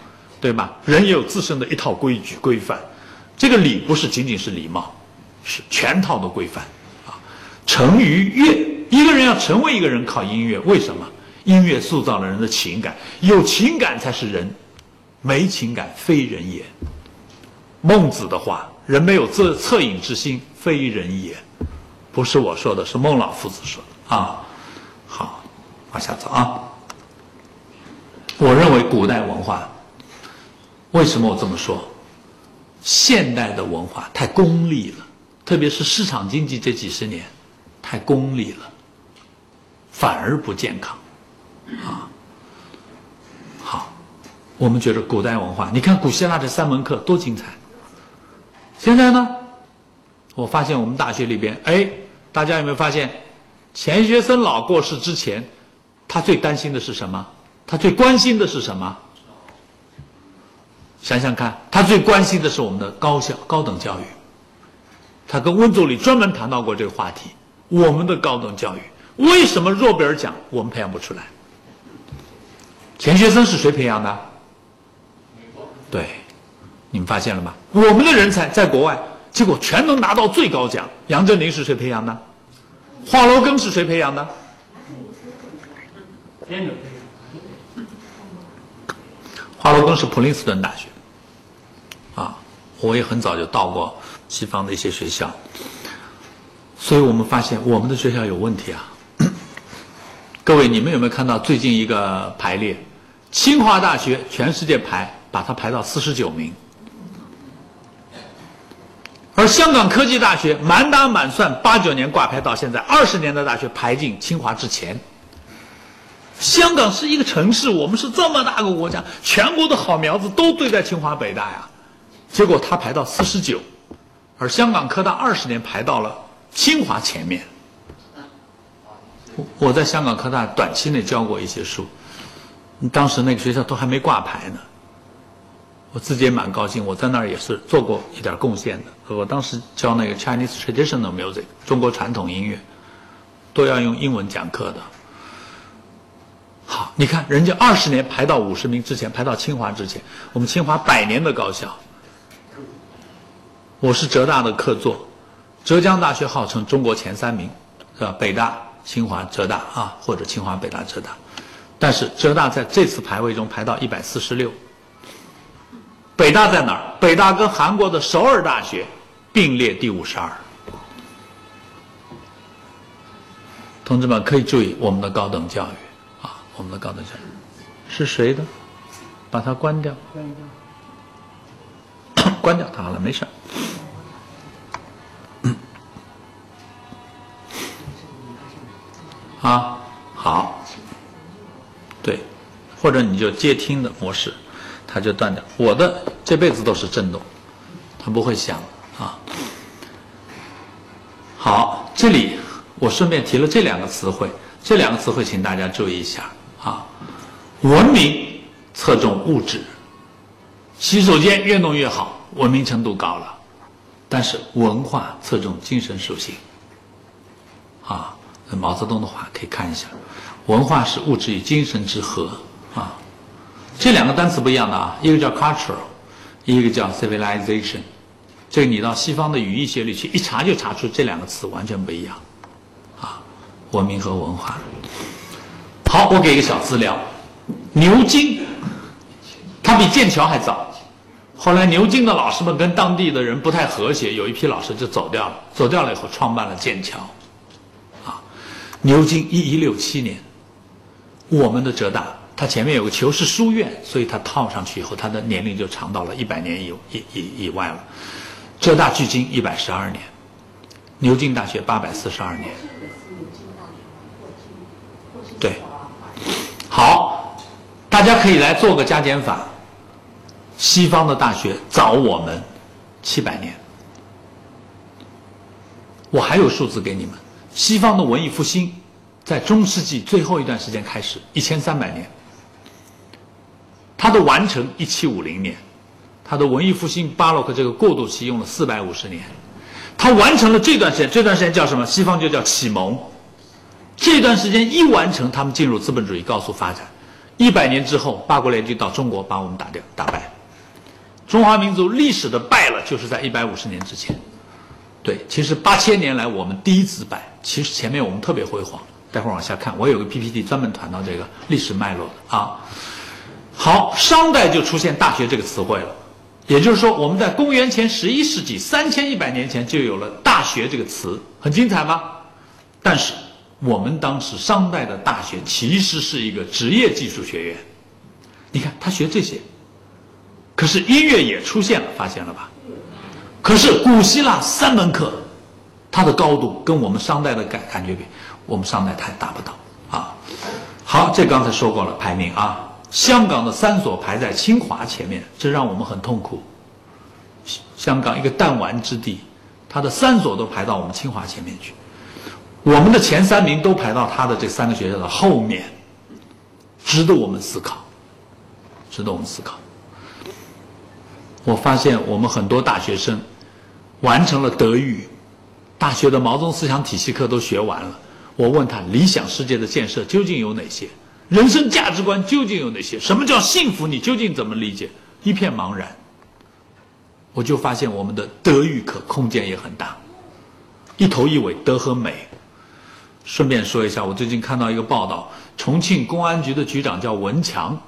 对吧？人也有自身的一套规矩规范。这个礼不是仅仅是礼貌，是全套的规范啊。成于乐。一个人要成为一个人，靠音乐。为什么？音乐塑造了人的情感，有情感才是人，没情感非人也。孟子的话：“人没有恻恻隐之心，非人也。”不是我说的，是孟老夫子说的啊。好，往下走啊。我认为古代文化，为什么我这么说？现代的文化太功利了，特别是市场经济这几十年，太功利了，反而不健康。啊，好，我们觉得古代文化，你看古希腊这三门课多精彩。现在呢，我发现我们大学里边，哎，大家有没有发现，钱学森老过世之前，他最担心的是什么？他最关心的是什么？想想看，他最关心的是我们的高校、高等教育。他跟温总理专门谈到过这个话题：我们的高等教育为什么诺贝尔奖我们培养不出来？钱学森是谁培养的？对，你们发现了吗？我们的人才在国外，结果全能拿到最高奖。杨振宁是谁培养的？华罗庚是谁培养的？华罗庚是普林斯顿大学。啊，我也很早就到过西方的一些学校，所以我们发现我们的学校有问题啊。[CLEARS THROAT] 各位，你们有没有看到最近一个排列？清华大学全世界排，把它排到四十九名，而香港科技大学满打满算八九年挂牌到现在二十年的大学排进清华之前。香港是一个城市，我们是这么大个国家，全国的好苗子都堆在清华北大呀，结果它排到四十九，而香港科大二十年排到了清华前面。我在香港科大短期内教过一些书。当时那个学校都还没挂牌呢，我自己也蛮高兴。我在那儿也是做过一点贡献的。我当时教那个 Chinese traditional music 中国传统音乐，都要用英文讲课的。好，你看人家二十年排到五十名之前，排到清华之前，我们清华百年的高校。我是浙大的客座，浙江大学号称中国前三名，是吧？北大、清华、浙大啊，或者清华、北大、浙大。但是浙大在这次排位中排到一百四十六，北大在哪儿？北大跟韩国的首尔大学并列第五十二。同志们可以注意我们的高等教育啊，我们的高等教育是谁的？把它关掉，关掉，关掉它好了，没事啊，好。对，或者你就接听的模式，它就断掉。我的这辈子都是震动，它不会响啊。好，这里我顺便提了这两个词汇，这两个词汇请大家注意一下啊。文明侧重物质，洗手间越弄越好，文明程度高了。但是文化侧重精神属性，啊，毛泽东的话可以看一下。文化是物质与精神之和啊，这两个单词不一样的啊，一个叫 cultural，一个叫 civilization。这个你到西方的语义学里去一查就查出这两个词完全不一样啊，文明和文化。好，我给一个小资料，牛津，它比剑桥还早。后来牛津的老师们跟当地的人不太和谐，有一批老师就走掉了，走掉了以后创办了剑桥。啊，牛津一一六七年。我们的浙大，它前面有个求是书院，所以它套上去以后，它的年龄就长到了一百年以以以以外了。浙大距今一百十二年，牛津大学八百四十二年。对，好，大家可以来做个加减法。西方的大学早我们七百年，我还有数字给你们。西方的文艺复兴。在中世纪最后一段时间开始，一千三百年，它的完成一七五零年，它的文艺复兴巴洛克这个过渡期用了四百五十年，它完成了这段时间，这段时间叫什么？西方就叫启蒙。这段时间一完成，他们进入资本主义高速发展。一百年之后，八国联军到中国把我们打掉、打败。中华民族历史的败了，就是在一百五十年之前。对，其实八千年来我们第一次败。其实前面我们特别辉煌。待会儿往下看，我有个 PPT 专门谈到这个历史脉络的啊。好，商代就出现“大学”这个词汇了，也就是说，我们在公元前十一世纪三千一百年前就有了“大学”这个词，很精彩吧？但是我们当时商代的大学其实是一个职业技术学院，你看他学这些，可是音乐也出现了，发现了吧？可是古希腊三门课，它的高度跟我们商代的感感觉比。我们商代它达不到啊！好，这刚才说过了排名啊。香港的三所排在清华前面，这让我们很痛苦。香港一个弹丸之地，它的三所都排到我们清华前面去，我们的前三名都排到它的这三个学校的后面，值得我们思考，值得我们思考。我发现我们很多大学生完成了德育，大学的毛泽东思想体系课都学完了。我问他理想世界的建设究竟有哪些？人生价值观究竟有哪些？什么叫幸福？你究竟怎么理解？一片茫然。我就发现我们的德育课空间也很大，一头一尾德和美。顺便说一下，我最近看到一个报道，重庆公安局的局长叫文强，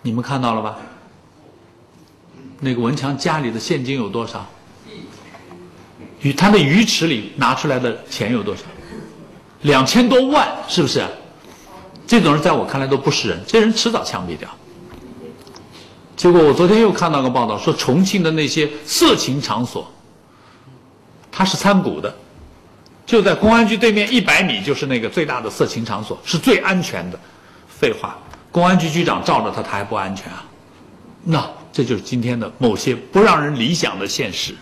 你们看到了吧？那个文强家里的现金有多少？与他的鱼池里拿出来的钱有多少？两千多万，是不是？这种人在我看来都不是人，这人迟早枪毙掉。结果我昨天又看到个报道，说重庆的那些色情场所，他是参股的，就在公安局对面一百米就是那个最大的色情场所，是最安全的。废话，公安局局长罩着他，他还不安全啊？那这就是今天的某些不让人理想的现实。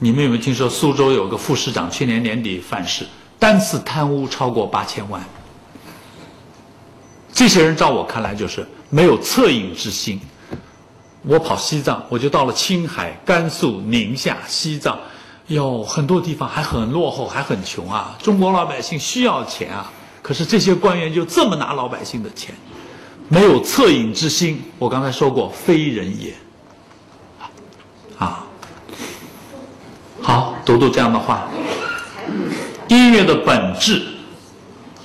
你们有没有听说苏州有个副市长去年年底犯事，单次贪污超过八千万？这些人照我看来就是没有恻隐之心。我跑西藏，我就到了青海、甘肃、宁夏、西藏，有很多地方还很落后，还很穷啊！中国老百姓需要钱啊，可是这些官员就这么拿老百姓的钱，没有恻隐之心。我刚才说过，非人也。啊。好，读读这样的话。音乐的本质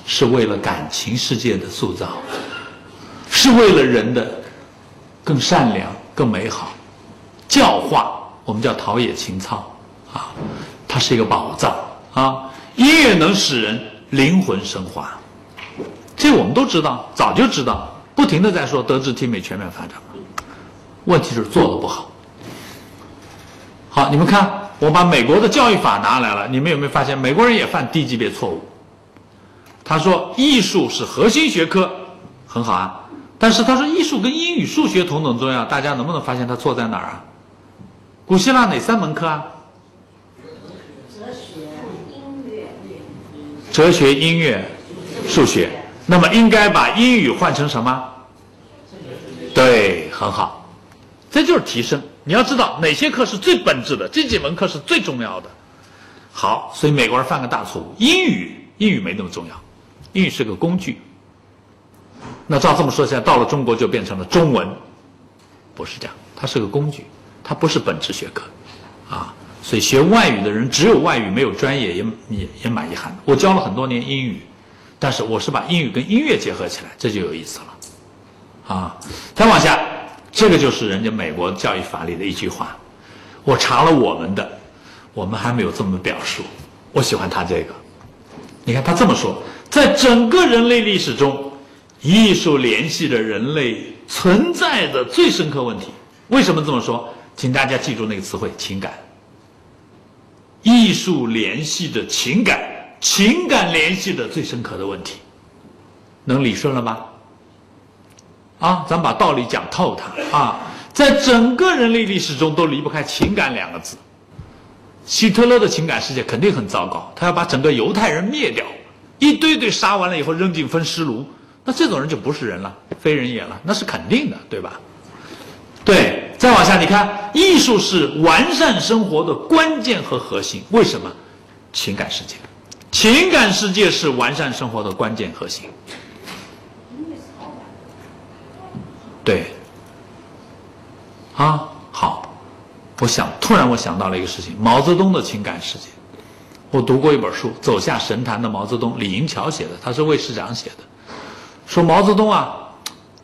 是为了感情世界的塑造，是为了人的更善良、更美好。教化我们叫陶冶情操啊，它是一个宝藏啊。音乐能使人灵魂升华，这我们都知道，早就知道，不停的在说德智体美全面发展。问题就是做的不好。好，你们看。我把美国的教育法拿来了，你们有没有发现美国人也犯低级别错误？他说艺术是核心学科，很好啊，但是他说艺术跟英语、数学同等重要，大家能不能发现他错在哪儿啊？古希腊哪三门课啊？哲学、音乐、哲学、音乐、数学。那么应该把英语换成什么？对，很好，这就是提升。你要知道哪些课是最本质的，这几门课是最重要的。好，所以美国人犯个大错误，英语英语没那么重要，英语是个工具。那照这么说起来，到了中国就变成了中文，不是这样，它是个工具，它不是本质学科，啊，所以学外语的人只有外语没有专业也也也蛮遗憾的。我教了很多年英语，但是我是把英语跟音乐结合起来，这就有意思了，啊，再往下。这个就是人家美国教育法里的一句话，我查了我们的，我们还没有这么表述。我喜欢他这个，你看他这么说，在整个人类历史中，艺术联系着人类存在的最深刻问题。为什么这么说？请大家记住那个词汇：情感。艺术联系着情感，情感联系着最深刻的问题，能理顺了吗？啊，咱把道理讲透它啊，在整个人类历史中都离不开情感两个字。希特勒的情感世界肯定很糟糕，他要把整个犹太人灭掉，一堆堆杀完了以后扔进分尸炉，那这种人就不是人了，非人也了，那是肯定的，对吧？对，再往下你看，艺术是完善生活的关键和核心，为什么？情感世界，情感世界是完善生活的关键核心。对，啊，好，我想突然我想到了一个事情，毛泽东的情感世界，我读过一本书《走下神坛的毛泽东》，李银桥写的，他是魏市长写的，说毛泽东啊，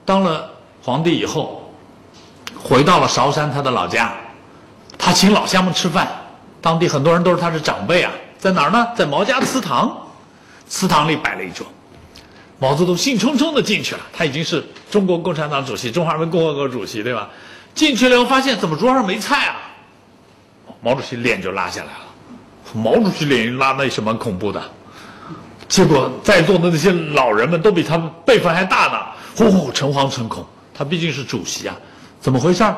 当了皇帝以后，回到了韶山他的老家，他请老乡们吃饭，当地很多人都是他的长辈啊，在哪儿呢？在毛家祠堂，祠堂里摆了一桌，毛泽东兴冲冲的进去了，他已经是中国共产党主席、中华人民共和国主席，对吧？进去了以后发现怎么桌上没菜啊？毛主席脸就拉下来了。毛主席脸一拉，那什么恐怖的？结果在座的那些老人们都比他们辈分还大呢，呼呼诚惶诚恐。他毕竟是主席啊，怎么回事儿？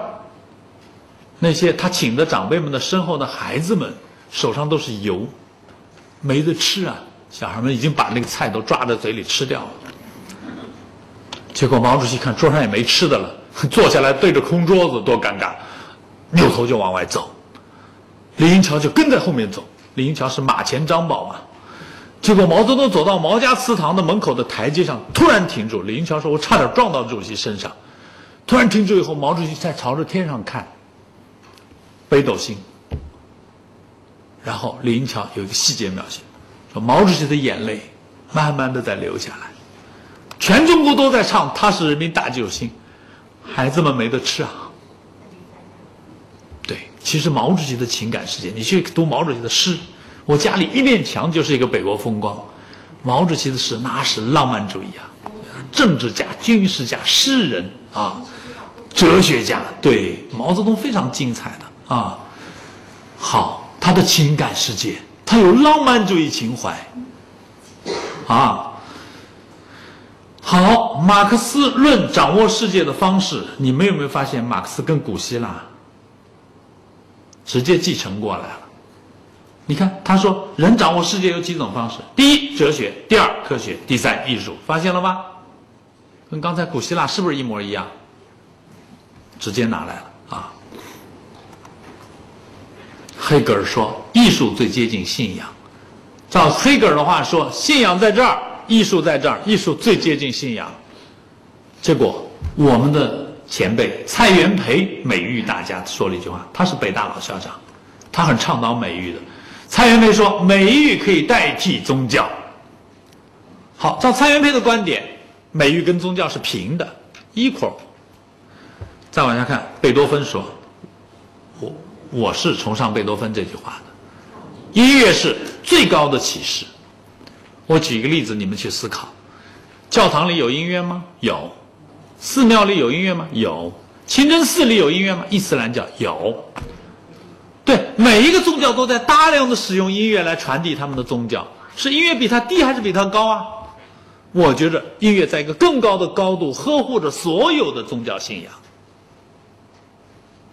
那些他请的长辈们的身后的孩子们手上都是油，没得吃啊！小孩们已经把那个菜都抓在嘴里吃掉了。结果毛主席看桌上也没吃的了，[LAUGHS] 坐下来对着空桌子，多尴尬，扭头就往外走。李银桥就跟在后面走。李银桥是马前张宝嘛？结果毛泽东走到毛家祠堂的门口的台阶上，突然停住。李银桥说：“我差点撞到主席身上。”突然停住以后，毛主席在朝着天上看，北斗星。然后李银桥有一个细节描写，毛主席的眼泪慢慢的在流下来，全中国都在唱《他是人民大救星》，孩子们没得吃啊。对其实毛主席的情感世界，你去读毛主席的诗，我家里一面墙就是一个北国风光。毛主席的诗那是浪漫主义啊，政治家、军事家、诗人啊，哲学家。对，毛泽东非常精彩的啊。好，他的情感世界，他有浪漫主义情怀啊。好，马克思论掌握世界的方式，你们有没有发现，马克思跟古希腊？直接继承过来了。你看，他说人掌握世界有几种方式：第一，哲学；第二，科学；第三，艺术。发现了吗？跟刚才古希腊是不是一模一样？直接拿来了啊。黑格尔说，艺术最接近信仰。照黑格尔的话说，信仰在这儿，艺术在这儿，艺术最接近信仰。结果我们的。前辈蔡元培美育大家说了一句话，他是北大老校长，他很倡导美育的。蔡元培说，美育可以代替宗教。好，照蔡元培的观点，美育跟宗教是平的，equal。再往下看，贝多芬说，我是崇尚贝多芬这句话的。音乐是最高的启示。我举一个例子，你们去思考：教堂里有音乐吗？有。寺庙里有音乐吗？有。清真寺里有音乐吗？伊斯兰教有。对，每一个宗教都在大量的使用音乐来传递他们的宗教。是音乐比它低还是比它高啊？我觉着音乐在一个更高的高度呵护着所有的宗教信仰，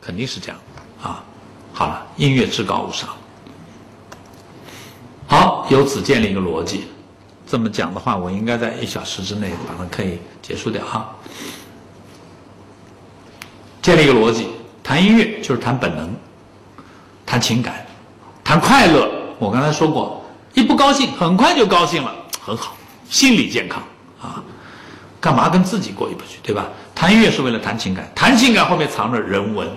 肯定是这样啊。好了，音乐至高无上。好，由此建立一个逻辑。这么讲的话，我应该在一小时之内把它可以结束掉哈。建立一个逻辑，谈音乐就是谈本能，谈情感，谈快乐。我刚才说过，一不高兴很快就高兴了，很好，心理健康啊。干嘛跟自己过意不去，对吧？谈音乐是为了谈情感，谈情感后面藏着人文。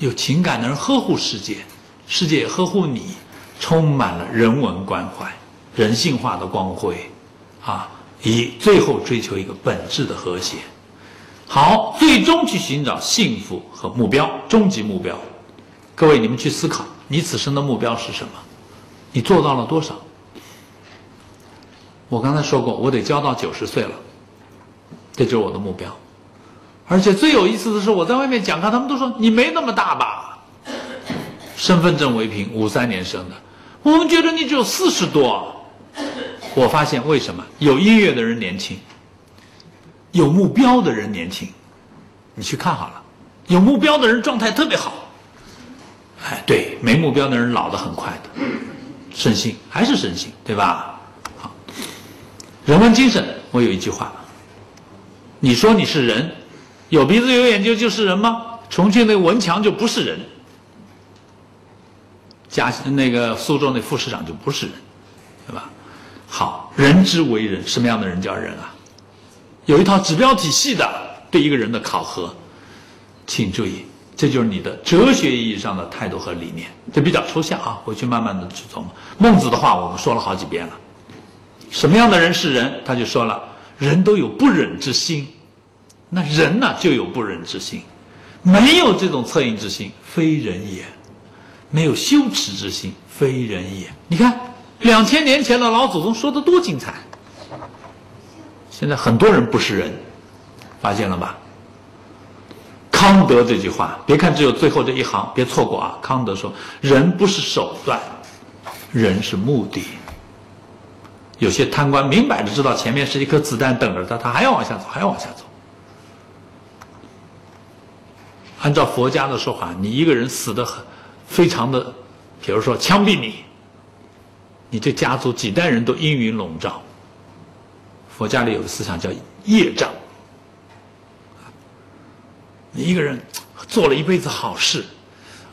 有情感的人呵护世界，世界也呵护你，充满了人文关怀。人性化的光辉，啊，以最后追求一个本质的和谐，好，最终去寻找幸福和目标，终极目标。各位，你们去思考，你此生的目标是什么？你做到了多少？我刚才说过，我得教到九十岁了，这就是我的目标。而且最有意思的是，我在外面讲课，他们都说你没那么大吧？身份证为凭，五三年生的，我们觉得你只有四十多。我发现为什么有音乐的人年轻，有目标的人年轻，你去看好了，有目标的人状态特别好。哎，对，没目标的人老得很快的，身心还是身心，对吧？好，人文精神，我有一句话，你说你是人，有鼻子有眼睛就是人吗？重庆那文强就不是人，嘉那个苏州那副市长就不是人，对吧？好，人之为人，什么样的人叫人啊？有一套指标体系的对一个人的考核，请注意，这就是你的哲学意义上的态度和理念。这比较抽象啊，回去慢慢的去琢磨。孟子的话我们说了好几遍了。什么样的人是人？他就说了，人都有不忍之心，那人呢就有不忍之心，没有这种恻隐之心，非人也；没有羞耻之心，非人也。你看，两千年前的老祖宗说的多精彩。现在很多人不是人，发现了吧？康德这句话，别看只有最后这一行，别错过啊！康德说，人不是手段，人是目的。有些贪官明摆着知道前面是一颗子弹等着他，他还要往下走，还要往下走。按照佛家的说法，你一个人死的很，非常的，比如说枪毙你，你这家族几代人都阴云笼罩。佛家里有个思想叫业障。你一个人做了一辈子好事，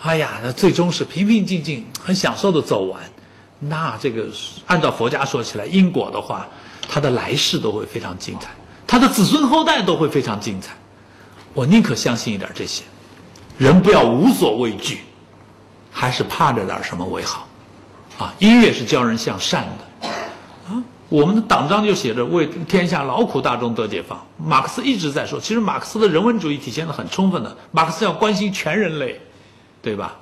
哎呀，那最终是平平静静、很享受的走完。那这个按照佛家说起来，因果的话，他的来世都会非常精彩，他的子孙后代都会非常精彩。我宁可相信一点这些，人不要无所畏惧，还是怕着点什么为好。啊，音乐是教人向善的。啊，我们的党章就写着为天下劳苦大众得解放。马克思一直在说，其实马克思的人文主义体现的很充分的。马克思要关心全人类，对吧？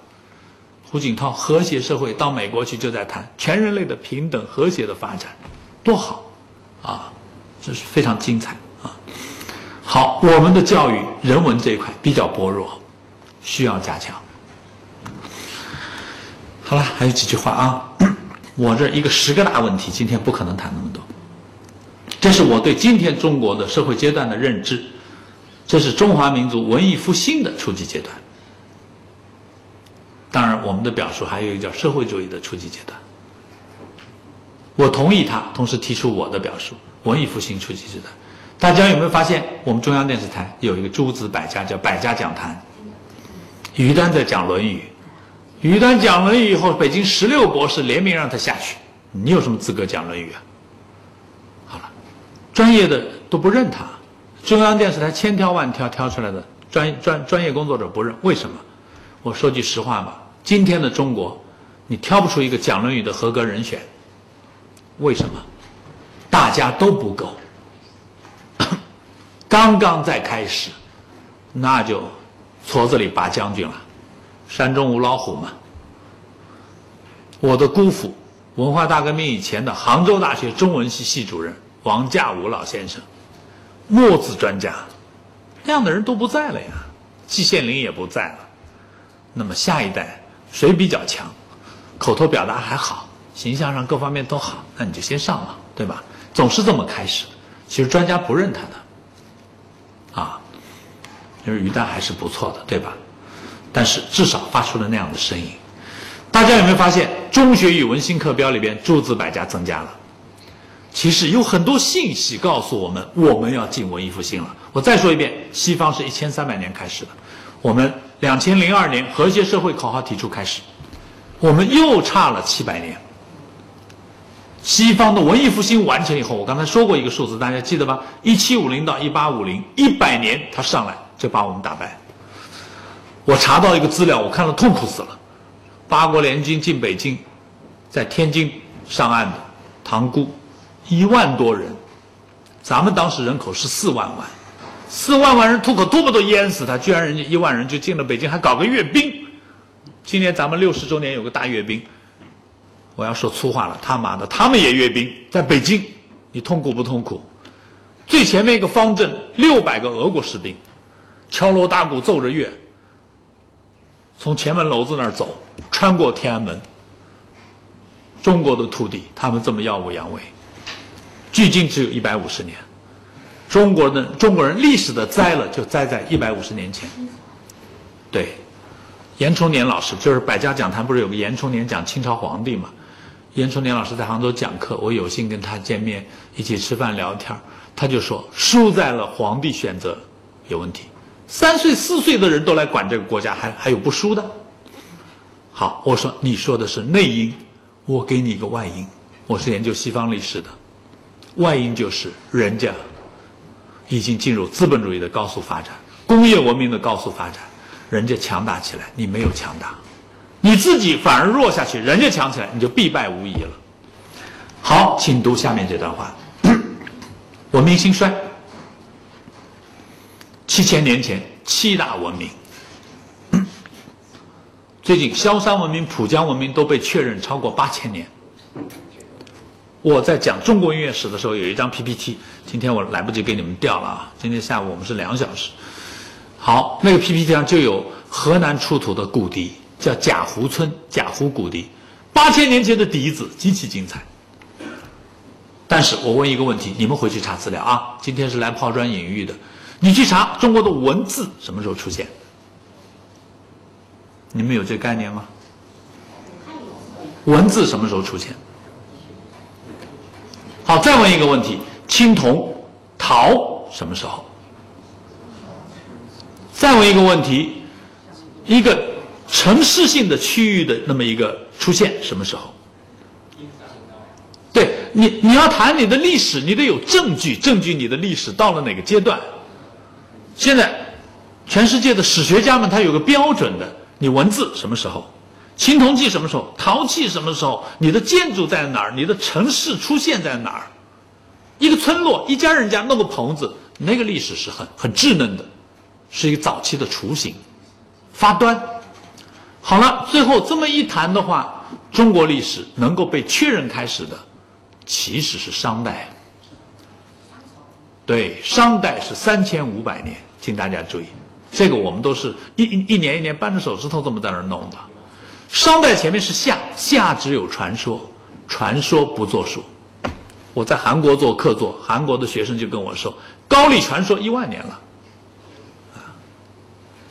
胡锦涛和谐社会到美国去就在谈全人类的平等和谐的发展，多好，啊，这是非常精彩啊。好，我们的教育人文这一块比较薄弱，需要加强。好了，还有几句话啊。[CLEARS THROAT] 我这一个十个大问题，今天不可能谈那么多。这是我对今天中国的社会阶段的认知，这是中华民族文艺复兴的初级阶段。当然，我们的表述还有一个叫社会主义的初级阶段。我同意他，同时提出我的表述：文艺复兴初级阶段。大家有没有发现，我们中央电视台有一个诸子百家，叫百家讲坛。于丹在讲《论语》，于丹讲《论语》以后，北京十六博士联名让他下去。你有什么资格讲《论语》啊？好了，专业的都不认他，中央电视台千挑万挑挑出来的专专专业工作者不认，为什么？我说句实话吧。今天的中国，你挑不出一个讲《论语》的合格人选。为什么？大家都不够。刚刚在开始，那就矬子里拔将军了。山中无老虎嘛。我的姑父，文化大革命以前的杭州大学中文系系主任王稼武老先生，墨子专家，这样的人都不在了呀。季羡林也不在了。那么下一代？谁比较强？口头表达还好，形象上各方面都好，那你就先上嘛，对吧？总是这么开始。其实专家不认他的，就是于丹还是不错的，对吧？但是至少发出了那样的声音。大家有没有发现，中学语文新课标里边诸子百家增加了？其实有很多信息告诉我们，我们要进文艺复兴了。我再说一遍，西方是一千三百年开始的，我们。两千零二年和谐社会口号提出开始，我们又差了七百年。西方的文艺复兴完成以后，我刚才说过一个数字，大家记得吧？一七五零到一八五零，一百年他上来就把我们打败。我查到一个资料，我看了痛苦死了。八国联军进北京，在天津上岸的塘沽，一万多人，咱们当时人口是四万万。四万万人吐口吐沫都淹死他，居然人家一万人就进了北京，还搞个阅兵。今年咱们六十周年有个大阅兵，我要说粗话了，他妈的，他们也阅兵，在北京，你痛苦不痛苦？最前面一个方阵，六百个俄国士兵，敲锣打鼓奏着乐，从前门楼子那儿走，穿过天安门，中国的土地，他们这么耀武扬威，距今只有一百五十年。中国的中国人历史的灾了，就栽在一百五十年前。对，严崇年老师就是百家讲坛不是有个严崇年讲清朝皇帝嘛？严崇年老师在杭州讲课，我有幸跟他见面，一起吃饭聊天他就说输在了皇帝选择有问题。三岁四岁的人都来管这个国家，还还有不输的？好，我说你说的是内因，我给你一个外因。我是研究西方历史的，外因就是人家。已经进入资本主义的高速发展，工业文明的高速发展，人家强大起来，你没有强大，你自己反而弱下去，人家强起来，你就必败无疑了。好，请读下面这段话：[COUGHS] 文明兴衰，七千年前七大文明。最近，萧山文明、浦江文明都被确认超过八千年。我在讲中国音乐史的时候，有一张 PPT，今天我来不及给你们调了啊。今天下午我们是两小时。好，那个 PPT 上就有河南出土的骨笛，叫贾湖村贾湖骨笛，八千年前的笛子极其精彩。但是我问一个问题，你们回去查资料啊。今天是来抛砖引玉的，你去查中国的文字什么时候出现？你们有这概念吗？文字什么时候出现？好，再问一个问题：青铜、陶什么时候？再问一个问题：一个城市性的区域的那么一个出现什么时候？对你，你要谈你的历史，你得有证据，证据你的历史到了哪个阶段？现在，全世界的史学家们他有个标准的。你文字什么时候？青铜器什么时候？陶器什么时候？你的建筑在哪儿？你的城市出现在哪儿？一个村落，一家人家弄个棚子，那个历史是很很稚嫩的，是一个早期的雏形，发端。好了，最后这么一谈的话，中国历史能够被确认开始的，其实是商代。对，商代是三千五百年，请大家注意。这个我们都是一一年一年扳着手指头这么在那儿弄的。商代前面是夏，夏只有传说，传说不作数。我在韩国做客座，韩国的学生就跟我说，高丽传说一万年了，啊，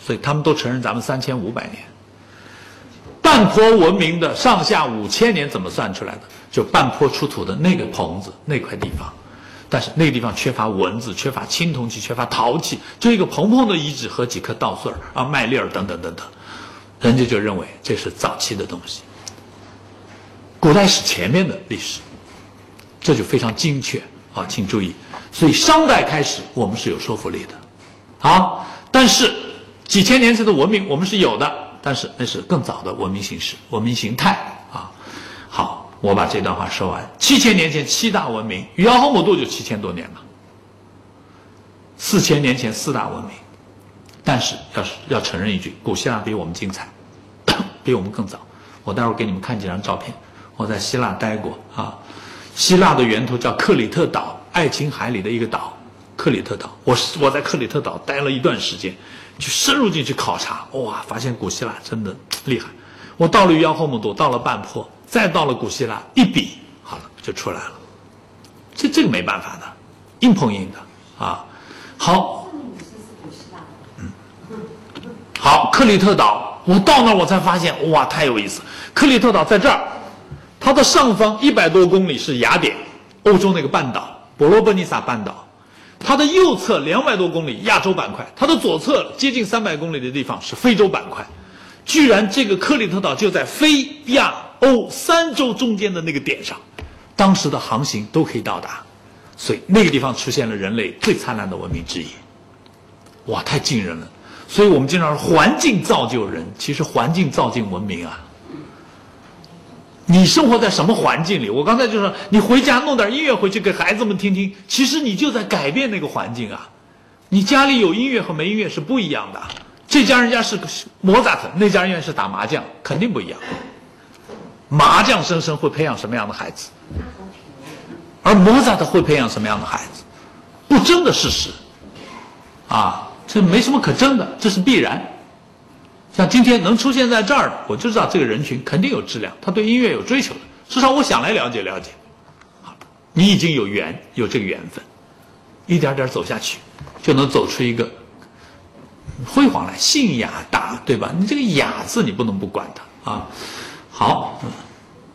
所以他们都承认咱们三千五百年。半坡文明的上下五千年怎么算出来的？就半坡出土的那个棚子那块地方。但是那个地方缺乏文字，缺乏青铜器，缺乏陶器，就一个蓬蓬的遗址和几颗稻穗儿啊、麦粒儿等等等等，人家就认为这是早期的东西。古代史前面的历史，这就非常精确啊，请注意。所以商代开始，我们是有说服力的，啊，但是几千年前的文明我们是有的，但是那是更早的文明形式、文明形态。我把这段话说完。七千年前七大文明，与姚河姆渡就七千多年了。四千年前四大文明，但是要是要承认一句，古希腊比我们精彩，[COUGHS] 比我们更早。我待会儿给你们看几张照片。我在希腊待过啊，希腊的源头叫克里特岛，爱琴海里的一个岛，克里特岛。我我在克里特岛待了一段时间，去深入进去考察，哇，发现古希腊真的厉害。我到了与姚河姆渡，到了半坡。再到了古希腊，一比好了就出来了，这这个没办法的，硬碰硬的啊。好，嗯，好，克里特岛，我到那儿我才发现，哇，太有意思。克里特岛在这儿，它的上方一百多公里是雅典，欧洲那个半岛，伯罗奔尼撒半岛；它的右侧两百多公里亚洲板块，它的左侧接近三百公里的地方是非洲板块。居然这个克里特岛就在非亚。欧三洲中间的那个点上，当时的航行都可以到达，所以那个地方出现了人类最灿烂的文明之一。哇，太惊人了！所以我们经常说环境造就人，其实环境造就文明啊。你生活在什么环境里？我刚才就说，你回家弄点音乐回去给孩子们听听，其实你就在改变那个环境啊。你家里有音乐和没音乐是不一样的。这家人家是莫扎特，那家人家是打麻将，肯定不一样。麻将声声会培养什么样的孩子？而莫扎特会培养什么样的孩子？不争的事实，啊，这没什么可争的，这是必然。像今天能出现在这儿的，我就知道这个人群肯定有质量，他对音乐有追求的。至少我想来了解了解。好，你已经有缘，有这个缘分，一点点走下去，就能走出一个辉煌来。信雅达，对吧？你这个雅字，你不能不管它啊。好，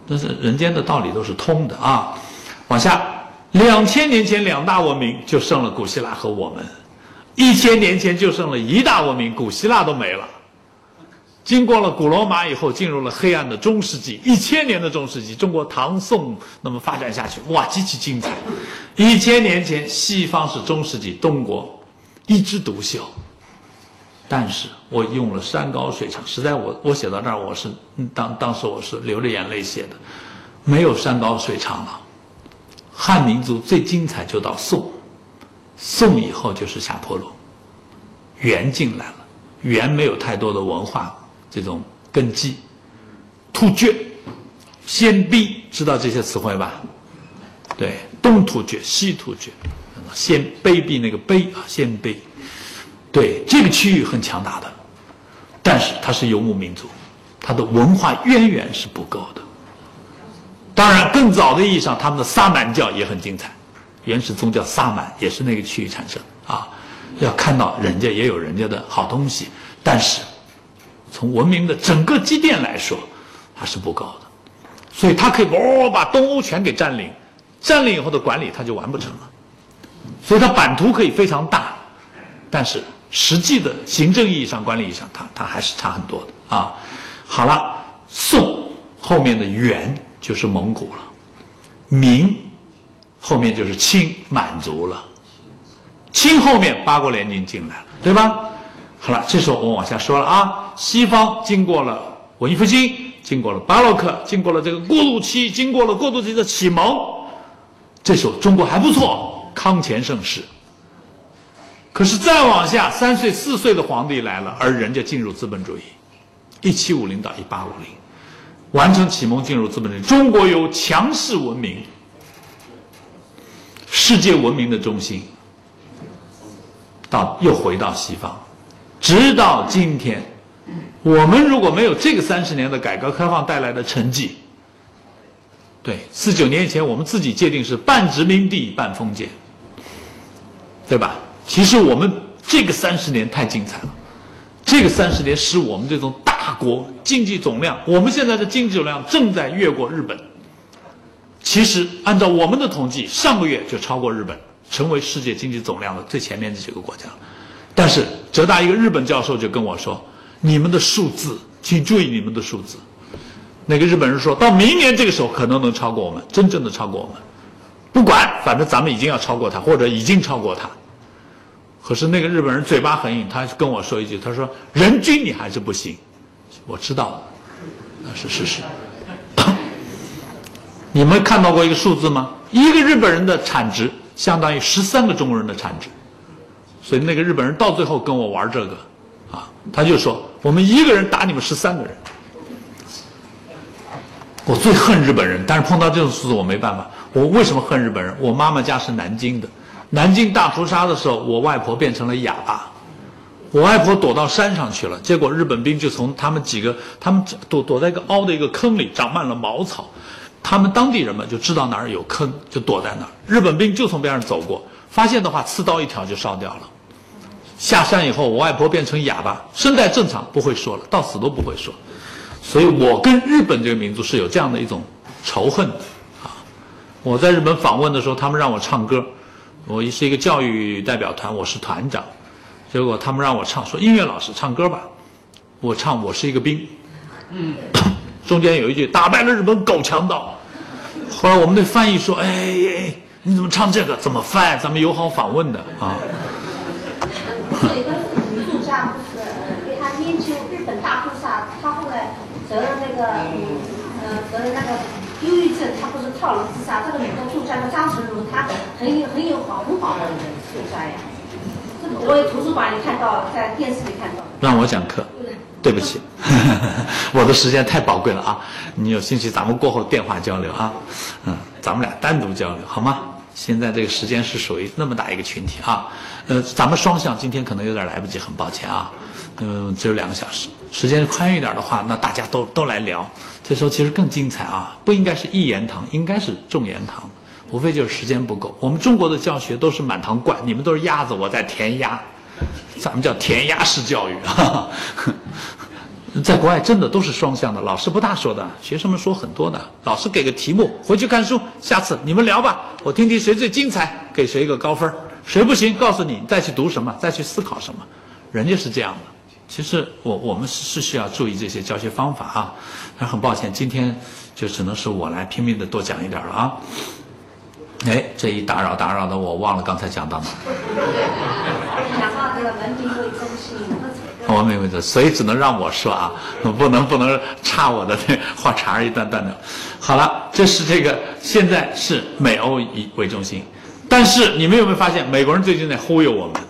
但是人间的道理都是通的啊。往下，两千年前两大文明就剩了古希腊和我们，一千年前就剩了一大文明，古希腊都没了。经过了古罗马以后，进入了黑暗的中世纪，一千年的中世纪，中国唐宋那么发展下去，哇，极其精彩。一千年前，西方是中世纪，东国一枝独秀。但是我用了山高水长，实在我我写到这儿，我是当当时我是流着眼泪写的，没有山高水长了。汉民族最精彩就到宋，宋以后就是下坡路，元进来了，元没有太多的文化这种根基，突厥、鲜卑，知道这些词汇吧？对，东突厥、西突厥，鲜卑鄙那个卑啊，鲜卑。对这个区域很强大的，但是它是游牧民族，它的文化渊源是不够的。当然，更早的意义上，他们的萨满教也很精彩，原始宗教萨满也是那个区域产生啊。要看到人家也有人家的好东西，但是从文明的整个积淀来说，它是不够的。所以，他可以哦把东欧全给占领，占领以后的管理他就完不成了。所以，它版图可以非常大，但是。实际的行政意义上、管理意义上，它它还是差很多的啊。好了，宋后面的元就是蒙古了，明后面就是清满族了，清后面八国联军进来了，对吧？好了，这时候我往下说了啊。西方经过了文艺复兴，经过了巴洛克，经过了这个过渡期，经过了过渡期的启蒙，这时候中国还不错，康乾盛世。可是再往下，三岁四岁的皇帝来了，而人家进入资本主义，一七五零到一八五零，完成启蒙，进入资本主义。中国由强势文明，世界文明的中心，到又回到西方，直到今天，我们如果没有这个三十年的改革开放带来的成绩，对，四九年以前我们自己界定是半殖民地半封建，对吧？其实我们这个三十年太精彩了，这个三十年使我们这种大国经济总量，我们现在的经济总量正在越过日本。其实按照我们的统计，上个月就超过日本，成为世界经济总量的最前面这几个国家。但是浙大一个日本教授就跟我说：“你们的数字，请注意你们的数字。”那个日本人说到明年这个时候可能能超过我们，真正的超过我们。不管，反正咱们已经要超过他，或者已经超过他。可是那个日本人嘴巴很硬，他跟我说一句：“他说人均你还是不行。”我知道，那是事实。[COUGHS] 你们看到过一个数字吗？一个日本人的产值相当于十三个中国人的产值，所以那个日本人到最后跟我玩这个，啊，他就说我们一个人打你们十三个人。我最恨日本人，但是碰到这种数字我没办法。我为什么恨日本人？我妈妈家是南京的。南京大屠杀的时候，我外婆变成了哑巴，我外婆躲到山上去了。结果日本兵就从他们几个，他们躲躲在一个凹的一个坑里，长满了茅草。他们当地人们就知道哪儿有坑，就躲在那儿。日本兵就从边上走过，发现的话，刺刀一挑就烧掉了。下山以后，我外婆变成哑巴，声带正常，不会说了，到死都不会说。所以我跟日本这个民族是有这样的一种仇恨的啊！我在日本访问的时候，他们让我唱歌。我是一个教育代表团，我是团长，结果他们让我唱，说音乐老师唱歌吧，我唱我是一个兵，嗯，[LAUGHS] 中间有一句打败了日本狗强盗，后来我们的翻译说，哎哎，你怎么唱这个？怎么翻？咱们友好访问的啊。有一个女作家，不是给他研究日本大屠杀，他后来得了那个，嗯，得了那个。忧郁症，他不是跳楼自杀。这个女的作家叫张纯如，她很有很有好很好的作家呀。这个我在图书馆里看到，在电视里看到。让我讲课，对不起，我的时间太宝贵了啊！你有兴趣，咱们过后电话交流啊。嗯，咱们俩单独交流好吗？现在这个时间是属于那么大一个群体啊。呃，咱们双向今天可能有点来不及，很抱歉啊。嗯，只有两个小时，时间宽裕点的话，那大家都都来聊。这时候其实更精彩啊！不应该是一言堂，应该是众言堂，无非就是时间不够。我们中国的教学都是满堂灌，你们都是鸭子，我在填鸭，咱们叫填鸭式教育。[LAUGHS] 在国外真的都是双向的，老师不大说的，学生们说很多的。老师给个题目，回去看书，下次你们聊吧，我听听谁最精彩，给谁一个高分谁不行，告诉你再去读什么，再去思考什么。人家是这样的。其实我我们是是需要注意这些教学方法啊，但很抱歉，今天就只能是我来拼命的多讲一点了啊。哎，这一打扰打扰的我忘了刚才讲到哪。讲到这个个文明为中心，文明所以只能让我说啊，不能不能插我的这话茬儿一段段的。好了，这是这个现在是美欧以为中心，但是你们有没有发现，美国人最近在忽悠我们？